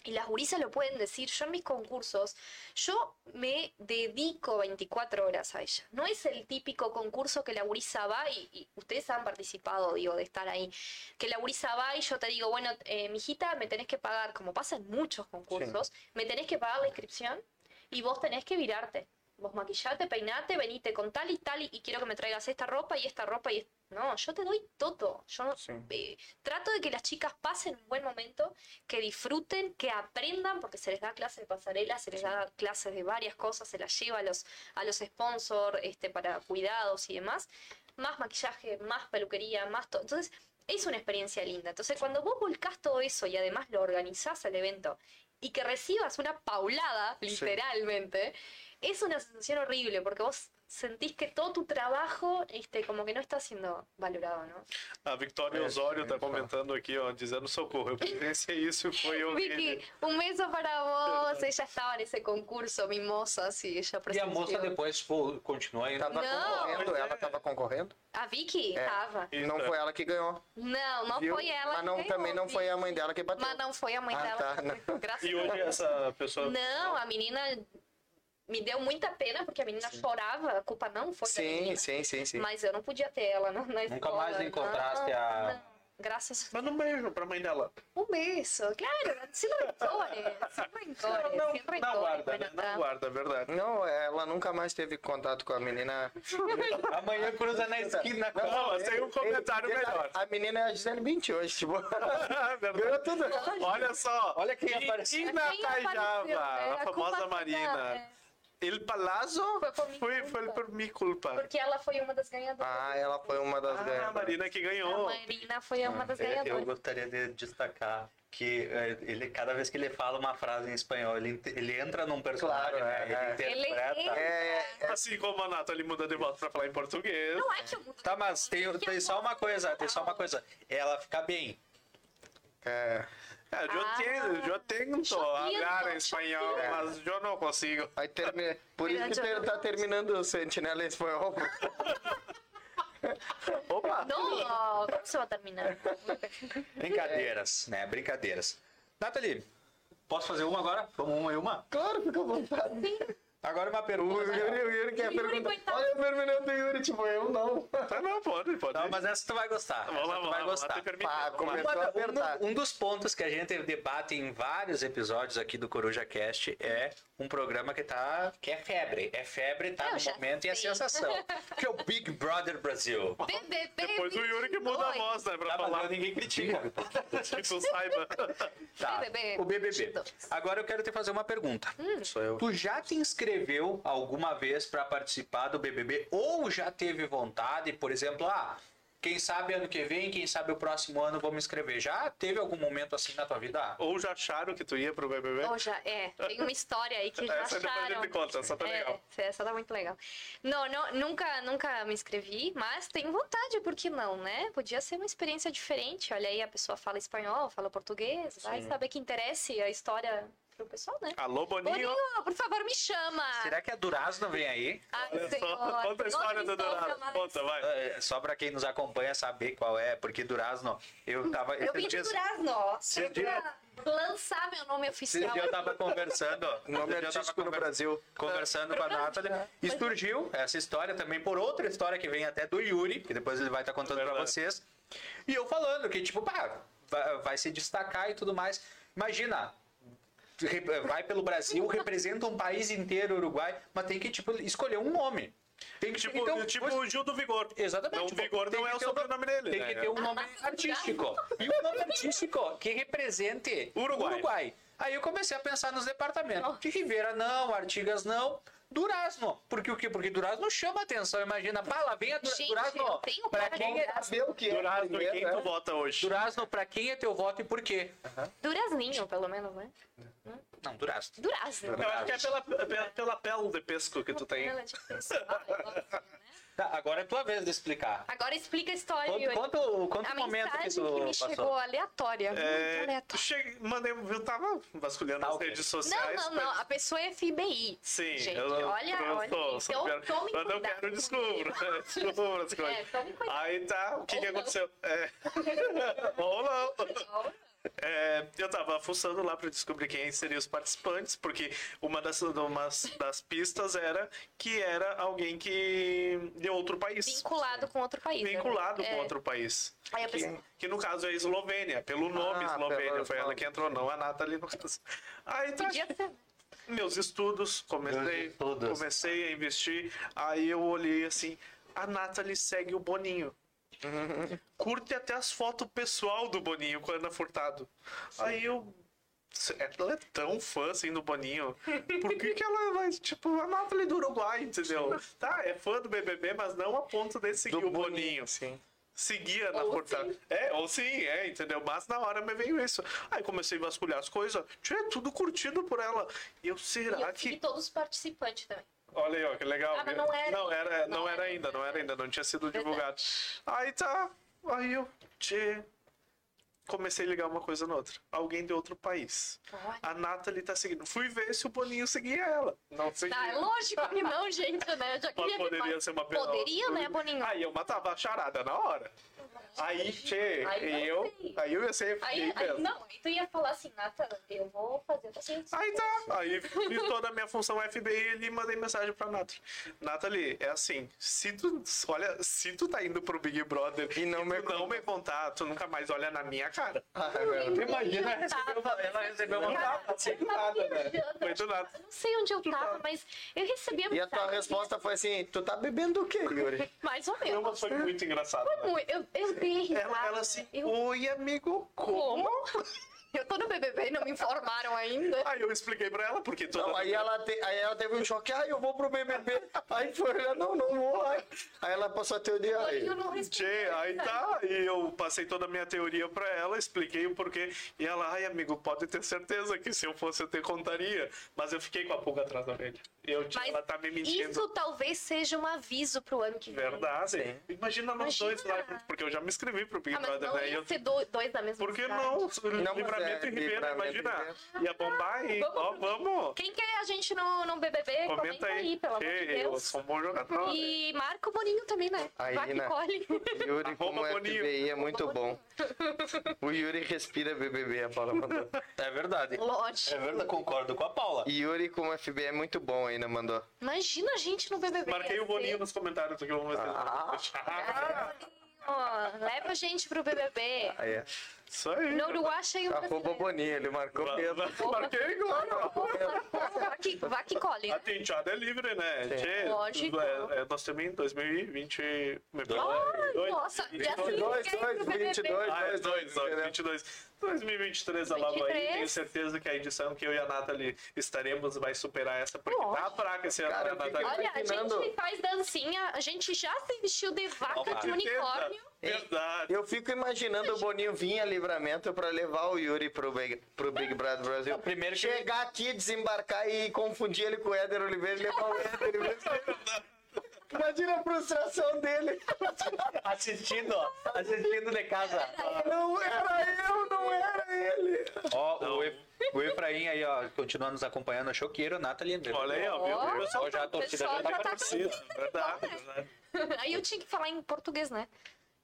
y las gurisas lo pueden decir, yo en mis concursos, yo me dedico 24 horas a ella. No es el típico concurso que la gurisa va y, y ustedes han participado, digo, de estar ahí. Que la gurisa va y yo te digo, bueno, eh, mijita, me tenés que pagar, como pasa en muchos concursos, me tenés que pagar la inscripción y vos tenés que virarte. Vos maquillate, peinate, venite con tal y tal y, y quiero que me traigas esta ropa y esta ropa y es- no, yo te doy todo. Yo no- Sí. eh, trato de que las chicas pasen un buen momento, que disfruten, que aprendan, porque se les da clases de pasarela, se les da clases de varias cosas, se las lleva a los, a los sponsors este, para cuidados y demás. Más maquillaje, más peluquería, más todo. Entonces, es una experiencia linda. Entonces, cuando vos volcás todo eso y además lo organizás al evento y que recibas una paulada, literalmente, es una sensación horrible porque vos sentís que todo tu trabajo este, como que no está siendo valorado, ¿no? A Victoria É, Osório é, tá fala. comentando aqui, ó, dizendo socorro. Eu presenciei isso e foi horrível. Vicky, un beso para vos. Ella estaba en ese concurso, mimosa, sí, ella E a moça depois fo- continua indo. Tava Não. concorrendo, ela tava concorrendo. A Vicky É. tava. Não é. foi ela que ganhou. Não, não viu? foi ela. Mas não, que ganhou, também não foi a mãe dela que bateu. Mas não foi a mãe Ah, dela. tá, não. Graças E hoje essa pessoa. Não, a menina me deu muita pena porque a menina chorava. A culpa não foi da Sim, menina. sim, sim, sim. Mas eu não podia ter ela na, na Nunca escola. mais encontraste não, a, Graças a Manda um beijo pra mãe dela. Un beso, claro, rencores, sin rencores, Não, sin rencores. não guarda, né? Não guarda, é verdade. Não, ela nunca mais teve contato com a menina. Amanhã cruza na esquina. Não, mas tem um comentário Ele- melhor. A menina é a Gisele Bündchen hoje, tipo. Ganhou tudo. Olha só. Olha quem apareceu. Quem na apareceu, Cajava, é, a a famosa Marina. da- é. El Palazzo Foi por foi, culpa. foi por minha culpa. Porque ela foi uma das ganhadoras. Ah, ela foi uma das Ah, a ganhadoras. Marina que A ganhou. Marina foi uma das É, Eu ganhadoras. gostaria de destacar que é, ele, cada vez que ele fala uma frase em espanhol, ele, ele entra num personagem, Claro, né? é, é. ele interpreta. Ele- É, é, Assim como a Nathalie muda de volta pra falar em português. Não é que eu mudo. Tá, mas tem, tem só uma coisa, tem só uma coisa. Ela fica bem. é. É, eu, Ah. tento, eu tento tento, em espanhol, yo mas eu não consigo. Aí termina. Por isso que ele não tá terminando o Sentinela em espanhol. Opa! No, ¿cómo se va a terminar? Brincadeiras, né? Brincadeiras. Nathalie, posso fazer uma agora? Vamos uma e uma? Claro, fica à vontade. Agora uma O pergunta. Yuri, o Yuri quer Yuri, perguntar. coitado. Olha a pergunta do Yuri, tipo, eu não. Tá, não, pode, pode. Não, mas essa tu vai gostar. Vamos lá, tu vamos vai lá, gostar. Pá, vamos lá. começou a um, um dos pontos que a gente debate em vários episódios aqui do Coruja Cast é um programa que tá que é febre. É febre, tá Eu no momento e é sei. sensação. Que é o Big Brother Brasil. BBB Depois o Yuri que muda a 22. voz, né, pra Tá, falar. ninguém critica. Que tu saiba. Tá, BBB. o BBB. Agora eu quero te fazer uma pergunta. Sou eu. Tu já te inscreveu alguma vez para participar do BBB ou já teve vontade, por exemplo, ah, quem sabe ano que vem, quem sabe o próximo ano vou me inscrever. Já teve algum momento assim na tua vida? Ou já acharam que tu ia pro BBB? Oh, já, é, tem uma história aí que já Essa depois a acharam. gente conta, essa tá É, legal. essa tá muito legal. Não, não, nunca, nunca me inscrevi, mas tenho vontade, por que não, né? Podia ser uma experiência diferente. Olha aí, a pessoa fala espanhol, fala português, vai saber que interesse a história pro pessoal, né? Alô, Boninho. Boninho, por favor, me chama! Será que a Durazno vem aí? Ai, Olha conta a história do chamada. Conta, vai. É, Só para quem nos acompanha saber qual é, porque Durazno, eu tava. Eu vim de Durazno, ó. Esse Pra lançar meu nome Esse oficial. dia eu tava conversando. O nome esse eu tava artístico no Brasil. Conversando com a Nathalie. E surgiu essa história também por outra história que vem até do Yuri, que depois ele vai estar contando pra Verdade. vocês. E eu falando que, tipo, pá, vai se destacar e tudo mais. Imagina. Vai pelo Brasil, representa um país inteiro, Uruguai, mas tem que, tipo, escolher um nome. Tem que, Tipo, então, tipo pois- o Gil do Vigor. Exatamente. Não, tipo, Vigor não é o sobrenome dele, Tem né? que ter um nome artístico. E um nome artístico que represente Uruguai. Aí eu comecei a pensar nos departamentos. De Rivera não, Artigas não. Durazno. Porque o quê? Porque Durazno chama atenção. Imagina, bala, vem a Du- Gente, Durazno. Pra cara quem de é Durazno. Saber o que é. Durazno, primeiro, quem né? tu vota hoje? Durazno, pra quem é teu voto e por quê? Durazninho, pelo menos, né? Não, Durazno. Durazno. Eu acho que é pela, pela, pela pele de pesco que tu tem. Ela é tipo isso. Ah, eu gosto, né? Tá, agora é tua vez de explicar. Agora explica a história. Conta, Yuri. conta, o- conta a o momento que mensagem tu que me passou. chegou aleatória. muito É, aleatória. cheguei, mandei, eu tava vasculhando Tá, as ok. redes Não, sociais. não, não. A pessoa é FBI. Sim, Gente, eu, olha, eu olha. sou, sou então, pior. tome Quando eu cuidado. quero, descubro. descubro as coisas. É, tome cuidado. Aí tá, o que, Ou que não. aconteceu? É. Ou não. É, eu tava fuçando lá pra descobrir quem seriam os participantes, porque uma das, uma das pistas era que era alguém que de outro país. Vinculado com outro país. né? Vinculado É. com outro país. Que, pessoa- que no caso é a Eslovênia, pelo nome Ah, Eslovênia. pelo Foi ela que entrou, não a Nathalie no caso. Aí tá, Podia ser. meus estudos, comecei, Meus estudos. comecei a investir. Aí eu olhei assim, a Nathalie segue o Boninho. Curte até as fotos pessoal do Boninho com a Ana Furtado. Aí eu. Ela é tão fã assim do Boninho. Por que, que ela vai. Tipo, a Nathalie do Uruguai, entendeu? Tá, é fã do BBB, mas não a ponto de seguir Do o Boninho. sim. Seguia na sim. É, ou sim, é, entendeu? Mas na hora me veio isso. Aí comecei a vasculhar as coisas. Tinha tudo curtido por ela. E eu, E será eu que. segui todos os participantes também. Olha aí, ó, que legal. Ah, não era não era, não Não era era ainda, não era ainda, não tinha sido Verdade. divulgado. Aí tá, aí eu, tchê, comecei a ligar uma coisa na outra. Alguém de outro país. Olha. A Nathalie tá seguindo. Fui ver se o Boninho seguia ela. Não seguia. Tá, é lógico que não, gente, né? Eu já Mas poderia ser uma pessoa. Poderia, né, Boninho? Aí eu matava a charada na hora. Aí, tchê, Aí eu eu. sei. Aí eu ia ser Aí, aí, não, aí tu ia falar assim, Nata, eu vou fazer o seguinte. Aí tá, aí fiz toda a minha função FBI e mandei mensagem pra Nathalie. Nathalie, é assim, se tu, olha, se tu tá indo pro Big Brother E não tu me não me contar, tu nunca mais olha na minha cara. Ah, é verdade. Imagina receber uma, ela recebeu uma tapa assim do nada, né? Foi do nada. Eu não sei onde eu tava, mas eu recebi a E a tua mensagem, resposta foi assim: tu tá bebendo o quê, Yuri? Mais ou Não, menos. mas foi muito engraçado. né? Como? Eu, eu. Ela, ela assim, eu, oi amigo, como? como? Eu tô no BBB e não me informaram ainda. Aí eu expliquei pra ela, porque toda Não, aí ela, te- aí ela teve um choque, ah, eu vou pro BBB. Aí foi, ela, não, não vou. Aí, aí ela passou a teoria aí. Eu não. Tchê, aí tá, e eu passei toda a minha teoria pra ela, expliquei o porquê, e ela, ai amigo, pode ter certeza que se eu fosse eu te contaria, mas eu fiquei com a pulga atrás da orelha. Eu, Mas ela tá me mentindo. isso talvez seja um aviso pro ano que vem. Verdade. Imagina nós dois lá, Imagina. porque eu já me inscrevi pro Big Ah, mas Brother, não né? Ia eu, ser do- dois da mesma por que não? Não, livramento é, e e imagina. Ia bombar e, ó, vamos. Quem quer a gente no, no BBB, comenta, aí, pelo amor de que eu Deus. sou um bom jogador. E marca o Boninho também, né? Aí, Vai né? Yuri como Arroba Boninho. FBI é muito bom. O Yuri respira BBB, a Paula mandou. É verdade. Lógico. É verdade, concordo com a Paula. E Yuri como FBI é muito bom ainda, mandou. Imagina a gente no BBB. Marquei o Boninho nos comentários aqui, vamos ver se Ah. Ó, leva a gente pro BBB. Aí é. Isso aí. No Uruguai achei um Arroba brasileiro. Boninho, ele marcou mesmo. Marquei, claro. Vai que, vai que colhe. A tenteada é livre, né? Tchê, Lógico. é- é, nós também em 2020. Ai, nossa, dia 22, 5 pro BBB. 22, Ah, é 22, dois, ó, 22. 2023 a logo aí. 23. Tenho certeza que a edição que eu e a Nathalie estaremos vai superar essa, porque tá Lógico. fraca esse ano, Cara, né, Nathalie? Olha, a gente faz dancinha, a gente já se vestiu de vaca Opa. de unicórnio. Verdade. Eu fico imaginando o Boninho vir a livramento pra levar o Yuri pro Big, pro Big Brother Brasil. Não, primeiro que- Chegar aqui, desembarcar e confundir ele com o Éder Oliveira e levar o Éder Oliveira. Imagina a frustração dele. Assistindo, ó. Assistindo de casa. Não era eu, não era ele. Ó, o, E- o Efraim aí, ó, continua nos acompanhando. Choqueiro, Nathalie André. Olha aí, ó, viu? Ó, O pessoal Ó, já a torcida já já tá tá torcida. Verdade, verdade. Aí eu tinha que falar em português, né?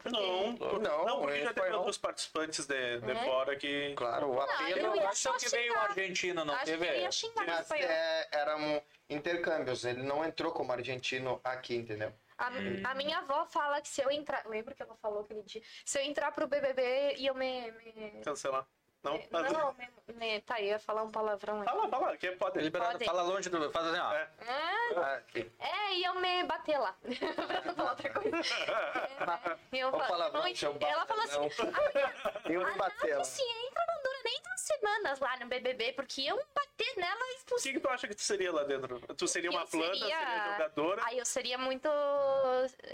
Não, Não, não, porque ele já teve outros participantes de, de É? fora que. Claro, o eu apelo. ia Acho só que veio um xingar. argentino, não Acho que teve? eu ia xingar Mas é, eram intercâmbios, ele não entrou como argentino aqui, entendeu? A, a minha avó fala que se eu entrar. Lembra que ela falou aquele dia? Se eu entrar pro BBB e eu me. me- Cancelar. Não? Mas- Não, me, me- tá, eu ia falar um palavrão aí. Fala, fala, que pode. É Liberado, Pode. fala longe do. Faz assim, ó. É. É, Ah, aqui. é, e eu me bater lá. pra não falar outra coisa. É, e eu falo, palavrão, não, seu ela falou assim: batalhão. Eu me batei ela. Se entra, não dura nem duas semanas lá no BBB, porque eu bater nela e O expulsar. que, que tu acha que tu seria lá dentro? Tu seria uma Eu planta, seria- seria jogadora? Aí eu seria muito.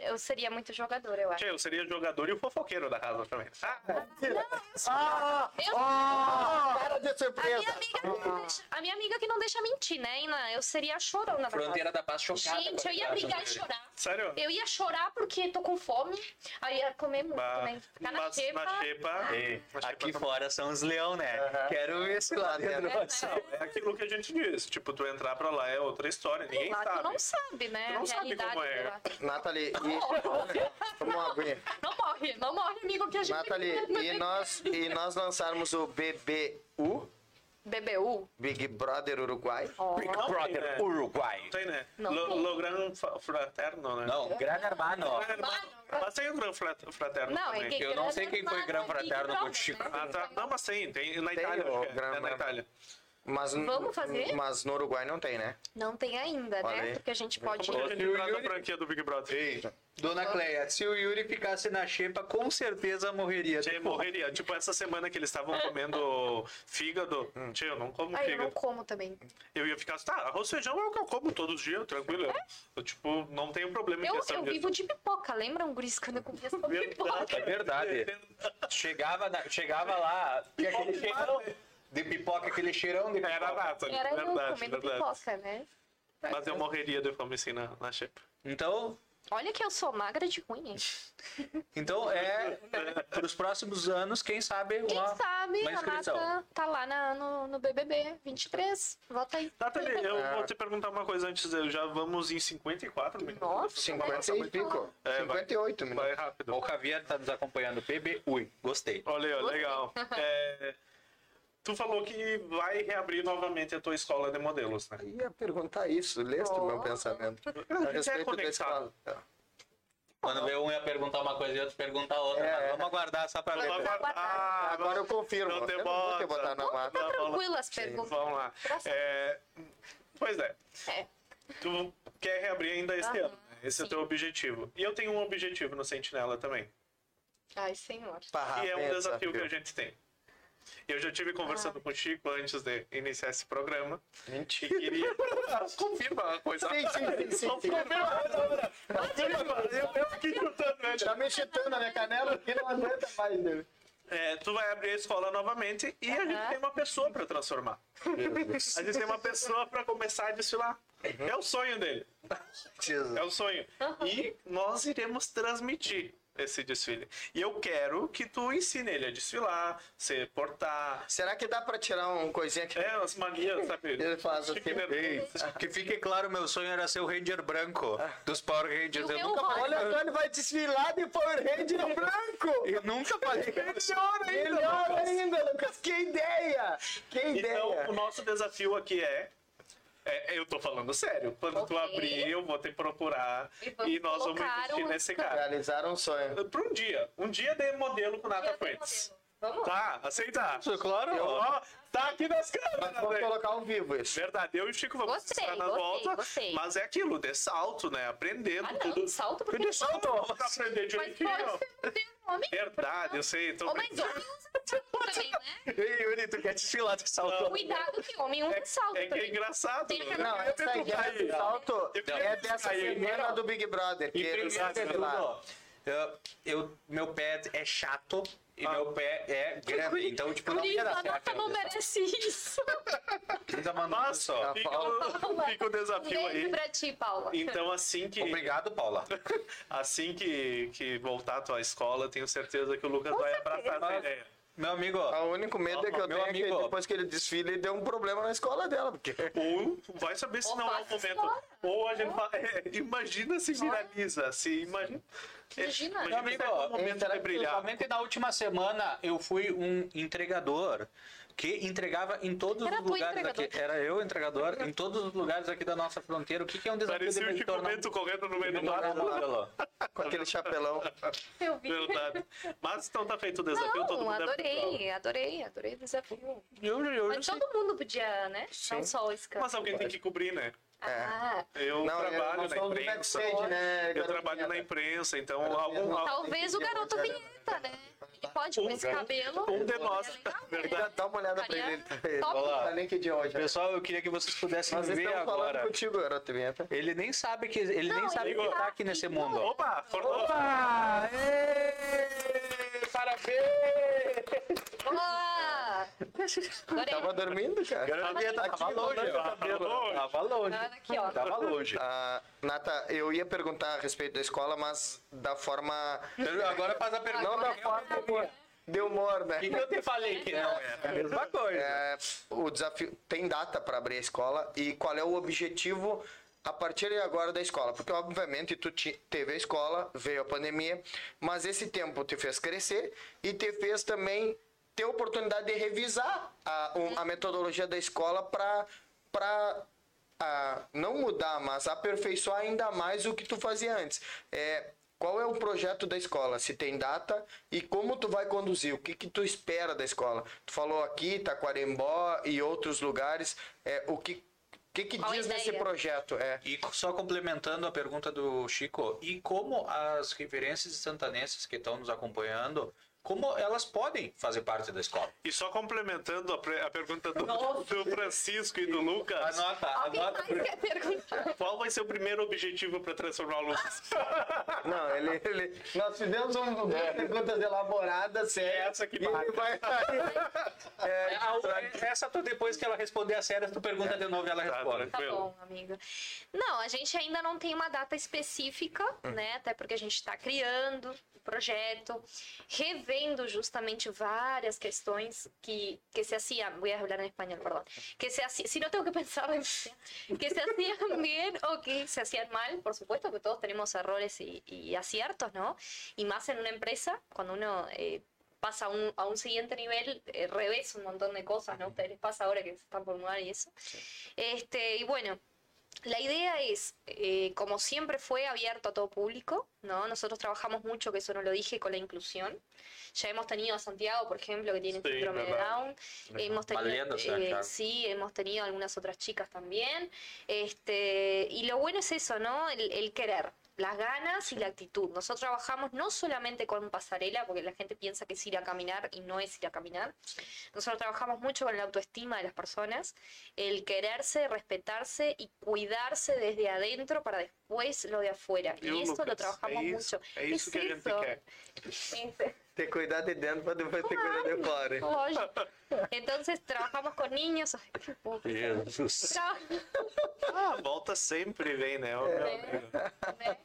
Eu seria muito jogadora, eu acho. Tchê, eu seria jogador e o fofoqueiro da casa também. Ah, Ah! Eu- Ah! Cara de A surpresa! minha, amiga que não deixa, a minha amiga que não deixa mentir, né, Ina? Eu seria a chorona Fronteira da Paz chocada. Gente, a eu ia brigar e dele. chorar. sério? Eu ia chorar porque tô com fome. Aí ia comer muito Bah, também. Ficar na mas xepa. na xepa. Ei, xepa Aqui também. fora são os leão, né? Aham. Quero ver esse lado. É, é aquilo que a gente diz. Tipo, tu entrar pra lá é outra história. Ninguém Lá tu sabe. não sabe, né? Tu não a sabe como é. de. Nathalie, e... Toma uma aguinha. Não morre, não morre, amigo, que a gente. Nathalie, e nós, e nós lançarmos o BBU, BBU? Big Brother Uruguai. Ó. Big Não Brother tem, né? Uruguai. Não tem, né? Não Lo, lo Gran Fraterno, né? Não, Gran Hermano. Mas tem o Gran Fra- Fraterno Não, é também. que Eu não sei quem foi Gran Hermano, Fraterno contigo. Brother, Ah, né? tá. Não, mas tem. Tem na Tem Itália, o é. Gran É na. Itália. Mas, Vamos fazer? Mas no Uruguai não tem, né? Não tem ainda, Olha né? aí. Porque a gente pode. Como o traz a franquia do Big Brother? Dona Cleia, se o Yuri ficasse na xepa, com certeza morreria. Tchê, morreria. Tipo, essa semana que eles estavam comendo fígado. Tchê, eu não como Ai, eu não fígado. como também. Eu ia ficar assim, tá, arroz e feijão é o que eu como todos os dias, tranquilo. Eu, tipo, não tenho problema em Eu, questão eu disso. vivo de pipoca, lembram, Guris, quando eu comia essa Verdade. pipoca? É verdade. Chegava, na- chegava lá, de pipoca, aquele cheirão de Era pipoca. nata, Era eu verdade, comendo verdade. pipoca, né? Mas eu morreria de fome assim na, na xepa. Então, Olha que eu sou magra de ruim, hein? Então, é, para os próximos anos, quem sabe Quem uma, sabe uma a inscrição. Nata tá lá na- no, no BBB 23. Volta aí. Nathalie, eu É. vou te perguntar uma coisa antes. eu Já vamos em 54 minutos. Nossa, 50 e pico. É, vai. 58 minutos. Vai rápido. O Javier está nos acompanhando. PB, ui, gostei. Olha, legal. É, tu falou que vai reabrir novamente a tua escola de modelos, né? Eu ia perguntar isso, leste o meu Oh. pensamento. A gente é respeito da escola. Quando vê um ia perguntar uma coisa e outro perguntar outra. É. mas Vamos aguardar só para ler. Vamos aguardar. Ah, Agora eu confirmo. Não eu tem não vou te bota. botar na mata. Tá. Tranquilo as perguntas. Vamos lá. É, pois é. É. Tu quer reabrir ainda este Aham, ano. né? Esse é o sim. teu objetivo. E eu tenho um objetivo no Sentinela também. Ai, senhor. E é um bem desafio que a gente tem. Eu já tive Ah. conversando com o Chico antes de iniciar esse programa. E Mentira. queria. Confirma a coisa. Sim, sim, sim, sim. Confirma. Confirma. Eu, eu fiquei chutando, né? Tá me chutando na minha canela que não aguenta mais, né? É, tu vai abrir a escola novamente e a gente tem uma pessoa para transformar. A gente tem uma pessoa para começar a desfilar. É o sonho dele. É o sonho. E nós iremos transmitir esse desfile. E eu quero que tu ensine ele a desfilar, se portar. Será que dá pra tirar um coisinha que É, as manias, sabe? ele faz assim? Que fique claro, meu sonho era ser o Ranger branco dos Power Rangers. O Eu nunca, rosa? Olha só, ele vai desfilar de Power Ranger branco! eu nunca falei. Melhor ainda, Melhor ainda, Lucas! Que ideia! Que ideia! Então, o nosso desafio aqui é. É, eu tô falando sério. Quando tu Ok. abrir, eu vou te procurar E e nós vamos investir um- nesse cara. Realizaram um sonho. Para um dia. Um dia de modelo com Nata Freitas. Vamos? Tá, aceitar. Claro. Eu, ó, tá aqui nas Mas câmeras. vamos né? colocar ao vivo isso. Verdade, eu e o Chico vamos Gostei, estar na gostei, volta. gostei. Mas é aquilo, de salto, né? Aprendendo Ah, não, tudo. salto porque De salto, pra aprender Mas direitinho. pode ser ou homem. Verdade, eu sei. Tô mais homem usa salto também, né? Ei, Yuri, tu quer desfilar de salto? Cuidado que homem usa salto É que é engraçado. Tem que- eu Não, essa cair. do salto é dessa semana do Big Brother, que E tudo, eu, eu- meu pé é chato e Ah. meu pé é grande. Então, tipo, não ia dar certo. não merece isso. Mandando Mas só. fica, o- fica o Um desafio beijo aí. pra ti, Paula. Então, assim que, Obrigado, Paula. assim que, que voltar a tua escola, tenho certeza que o Lucas vai abraçar essa ideia. Meu amigo, O único medo é que eu Meu tenho é que amigo. depois que ele desfila, ele deu um problema na escola dela. Porque Ou vai saber se Ou não é o momento. fora. Ou a gente fala, é, imagina se viraliza, se imagina. Imagina. meu amigo, é o momento de que brilhar. somente na última semana eu fui um entregador que entregava em todos Era os lugares aqui. Era eu entregador em todos os lugares aqui da nossa fronteira. O que, que é um desafio Parecia de o Bento correndo no meio me do mato. com aquele chapelão. Eu vi. Verdade. Mas então tá feito o desafio, todo Não, mundo deve ter prova. adorei, adorei, adorei o desafio. Eu, eu, Mas todo mundo podia, né? Não só o Scan. Mas alguém tem que cobrir, né? Ah, Eu Não, eu- trabalho nós na imprensa. né, Eu trabalho na imprensa, então algum, talvez o garoto vinheta, né? Ele pode com esse cabelo. um de nós. é né? Verdade. Dá uma olhada pra ele. tá link de hoje. Pessoal, eu queria que vocês pudessem Nós ver estamos falando agora. contigo, garoto vinheta. Ele nem sabe que ele nem Não, sabe ele que tá sabe. aqui nesse mundo. Opa! For... Opa! Parabéns! Boa! Tava dormindo, cara. Tava, tava longe, ó. Tava Tava longe. Nada aqui, ó. Tava longe. Ah, Nata, eu ia perguntar a respeito da escola, mas da forma. Agora faz a pergunta. Não da forma de humor, né? O que, que eu te falei que não era? É a mesma coisa. É, o desafio tem data para abrir a escola e qual é o objetivo a partir de agora da escola? Porque obviamente tu ti- teve a escola, veio a pandemia, mas esse tempo te fez crescer e te fez também ter a oportunidade de revisar a, um- a metodologia da escola para para não mudar, mas aperfeiçoar ainda mais o que tu fazia antes. É, qual é o projeto da escola? Se tem data e como tu vai conduzir? O que, que tu espera da escola? Tu falou aqui, Taquarembó e outros lugares. É, o que, que, que Qual diz desse ideia? projeto? É, E só complementando a pergunta do Chico, e como as referências santanenses que estão nos acompanhando como elas podem fazer parte da escola. E só complementando a, pre- a pergunta do, do Francisco e do Lucas, Anota, anota. mais quer perguntar? qual vai ser o primeiro objetivo para transformar o Lucas? Não, ele, ele- Nós fizemos um, É. perguntas elaboradas, sério. Essa que ele vai. É, Ah, Essa tu, depois que ela responder a sério, tu pergunta de novo e ela Tá, responde. Tá bom, amigo. Não, a gente ainda não tem uma data específica, né? Até porque a gente está criando o projeto, revendo justamente várias questões que, que se hacían, voy a hablar en español, perdón, que se hacían, si no tengo que pensar en que se hacían bien o que se hacían mal, por supuesto que todos tenemos errores y, y aciertos, ¿no? Y más en una empresa, cuando uno... eh, pasa a un, a un siguiente nivel, eh, revés un montón de cosas, ¿no? A ustedes les pasa ahora que se están por mudar y eso. Este, y bueno, la idea es, eh, como siempre fue abierto a todo público, ¿no? Nosotros trabajamos mucho, que eso no lo dije, con la inclusión. Ya hemos tenido a Santiago, por ejemplo, que tiene Sí, síndrome de. Down. Hemos tenido, eh, claro. sí, hemos tenido algunas otras chicas también. Este, y lo bueno es eso, ¿no? El, el querer. Las ganas y la actitud. Nosotros trabajamos no solamente con pasarela, porque la gente piensa que es ir a caminar y no es ir a caminar. Nosotros trabajamos mucho con la autoestima de las personas, el quererse, respetarse y cuidarse desde adentro para después lo de afuera. Y esto lo trabajamos mucho. Es eso. Que cuidar de dentro para depois ter que cuidar de fora. lógico. Entonces trabajamos con niños. Ay, qué. Jesus. Ah, volta sempre e vem, né? ¿eh?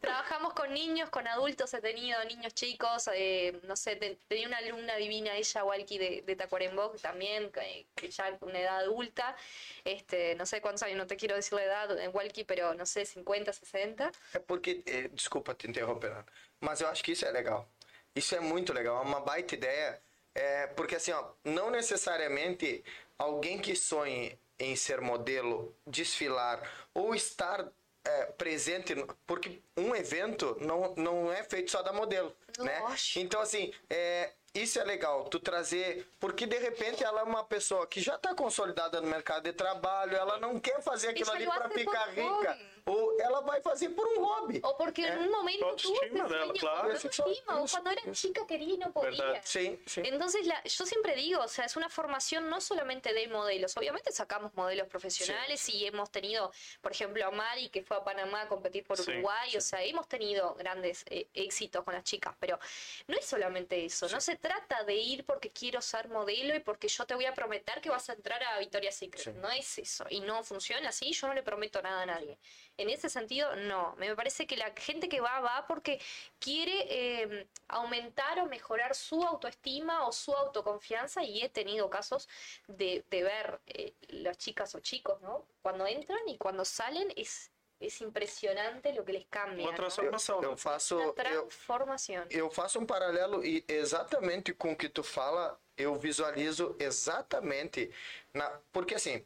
Trabajamos con niños, con adultos, he tenido niños chicos, eh, no sé, te- tenía una alumna divina, ella, Walkie, de, de Tacuarembó, que también, que, que ya con una edad adulta, este, no sé cuántos años, no te quiero decir la edad en Walkie, pero no sé, 50, 60. É porque, eh, desculpa te interromper, mas eu acho que isso é legal. Isso é muito legal, é uma baita ideia. É, porque assim, ó, não necessariamente alguém que sonhe em ser modelo, desfilar ou estar é, presente, porque um evento não, não é feito só da modelo, né? Lógico. Então assim, é, isso é legal, tu trazer, porque de repente ela é uma pessoa que já está consolidada no mercado de trabalho, ela não quer fazer aquilo Ela ali lo para ficar rica. Ou ela vai fazer por um hobby. O porque en un momento tuvo ese autoestima dela, sueño, claro. autoestima, o Eso, cuando era chica quería y no podía. Verdad. Sí, sí. Entonces, la- yo siempre digo, o sea, es una formación no solamente de modelos, obviamente sacamos modelos profesionales y hemos tenido, por ejemplo, a Mari que fue a Panamá a competir por Uruguay, o sea, hemos tenido grandes eh, éxitos con las chicas, pero no es solamente eso, no se trata de ir porque quiero ser modelo y porque yo te voy a prometer que vas a entrar a Victoria's Secret, no es eso, y no funciona así, yo no le prometo nada a nadie. En ese sentido, no. Me parece que la gente que va, va porque quiere eh, aumentar o mejorar su autoestima o su autoconfianza y he tenido casos de, de ver eh, las chicas o chicos, ¿no? Cuando entran y cuando salen es, es impresionante lo que les cambia. Uma ¿no? transformação. Eu né? faço. Una Eu, transformación. eu faço um paralelo e exatamente com o que tu fala, eu visualizo exatamente. Na, porque assim,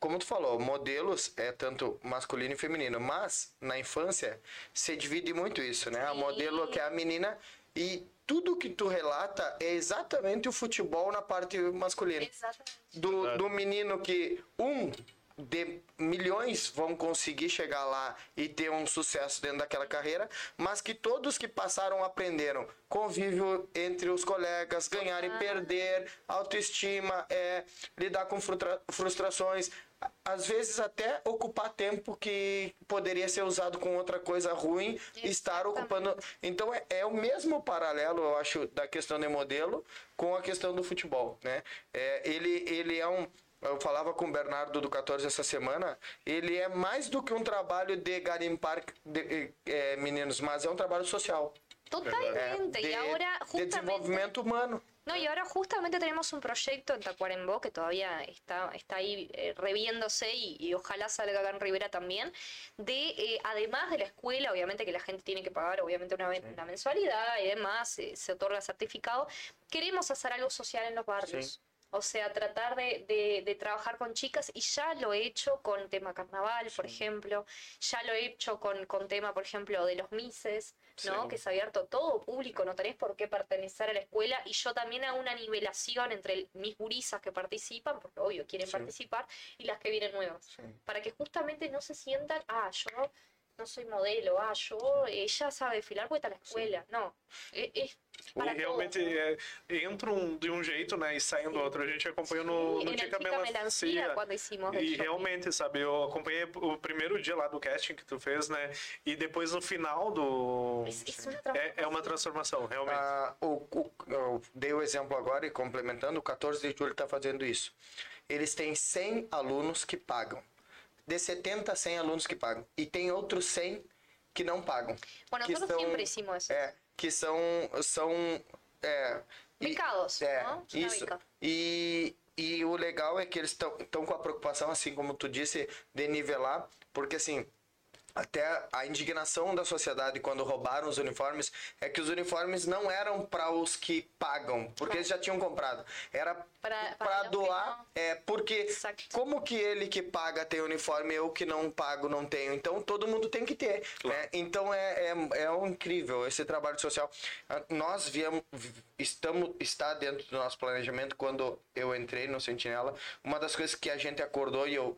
como tu falou, modelos é tanto masculino e feminino, mas na infância se divide muito isso, né? A Sim. modelo que é a menina e tudo que tu relata é exatamente o futebol na parte masculina. Exactamente. do, do menino que um de milhões vão conseguir chegar lá e ter um sucesso dentro daquela carreira, mas que todos que passaram aprenderam convívio entre os colegas, ganhar e perder, autoestima, é, lidar com frustrações, às vezes até ocupar tempo que poderia ser usado com outra coisa ruim, estar ocupando. Então é, é o mesmo paralelo, eu acho, da questão de modelo com a questão do futebol, né? É, ele, ele é um eu falava com o Bernardo do 14 essa semana, ele é mais do que um trabalho de garimpar de- eh, meninos, mas é um trabalho social. É, Totalmente. de, y ahora de justamente... desenvolvimento humano. No, y ahora justamente tenemos un proyecto en Tacuarembó que todavía está, está ahí eh, reviéndose y, y ojalá salga acá en Rivera también, de eh, además de la escuela, obviamente que la gente tiene que pagar obviamente una, una mensualidad y demás, eh, se otorga certificado, queremos hacer algo social en los barrios. Sí. O sea, tratar de, de- de trabajar con chicas y ya lo he hecho con tema carnaval, por ejemplo, ya lo he hecho con, con tema, por ejemplo, de los mises, ¿no? Sí. Que es abierto todo público, no tenés por qué pertenecer a la escuela y yo también hago una nivelación entre mis gurisas que participan, porque obvio quieren Sí. participar, y las que vienen nuevas, para que justamente no se sientan, ah, yo no soy modelo, ah, yo, ella sabe desfilar porque está en la escuela. No, es, es para e realmente é, entram de um jeito, né? E saem do outro. A gente acompanhou no, no Tica Fica Melancia, Melancia. cuando hicimos E shopping. realmente, sabe, eu acompanhei o primeiro dia lá do casting que tu fez, né? E depois no final do. Una É, é uma transformação, realmente. Ah, o, o- eu dei o exemplo agora e complementando, o 14 de julho está fazendo isso. Eles têm 100 alunos que pagam. De 70 a 100 alunos que pagam. E tem outros 100 que não pagam. Bueno, que nosotros siempre hicimos eso. É, que são... são é, e- Becados, é, não? Isso. E, e o legal é que eles estão com a preocupação, assim como tu disse, de nivelar, porque assim, até a indignação da sociedade quando roubaram os uniformes é que os uniformes não eram para os que pagam, porque eles já tinham comprado. Era para doar, é porque como que ele que paga tem uniforme, eu que não pago não tenho. Então todo mundo tem que ter. né? Então é, é, é um incrível esse trabalho social. Ah, Nós viemos, estamos, está dentro do nosso planejamento quando eu entrei no Sentinela. Uma das coisas que a gente acordou e eu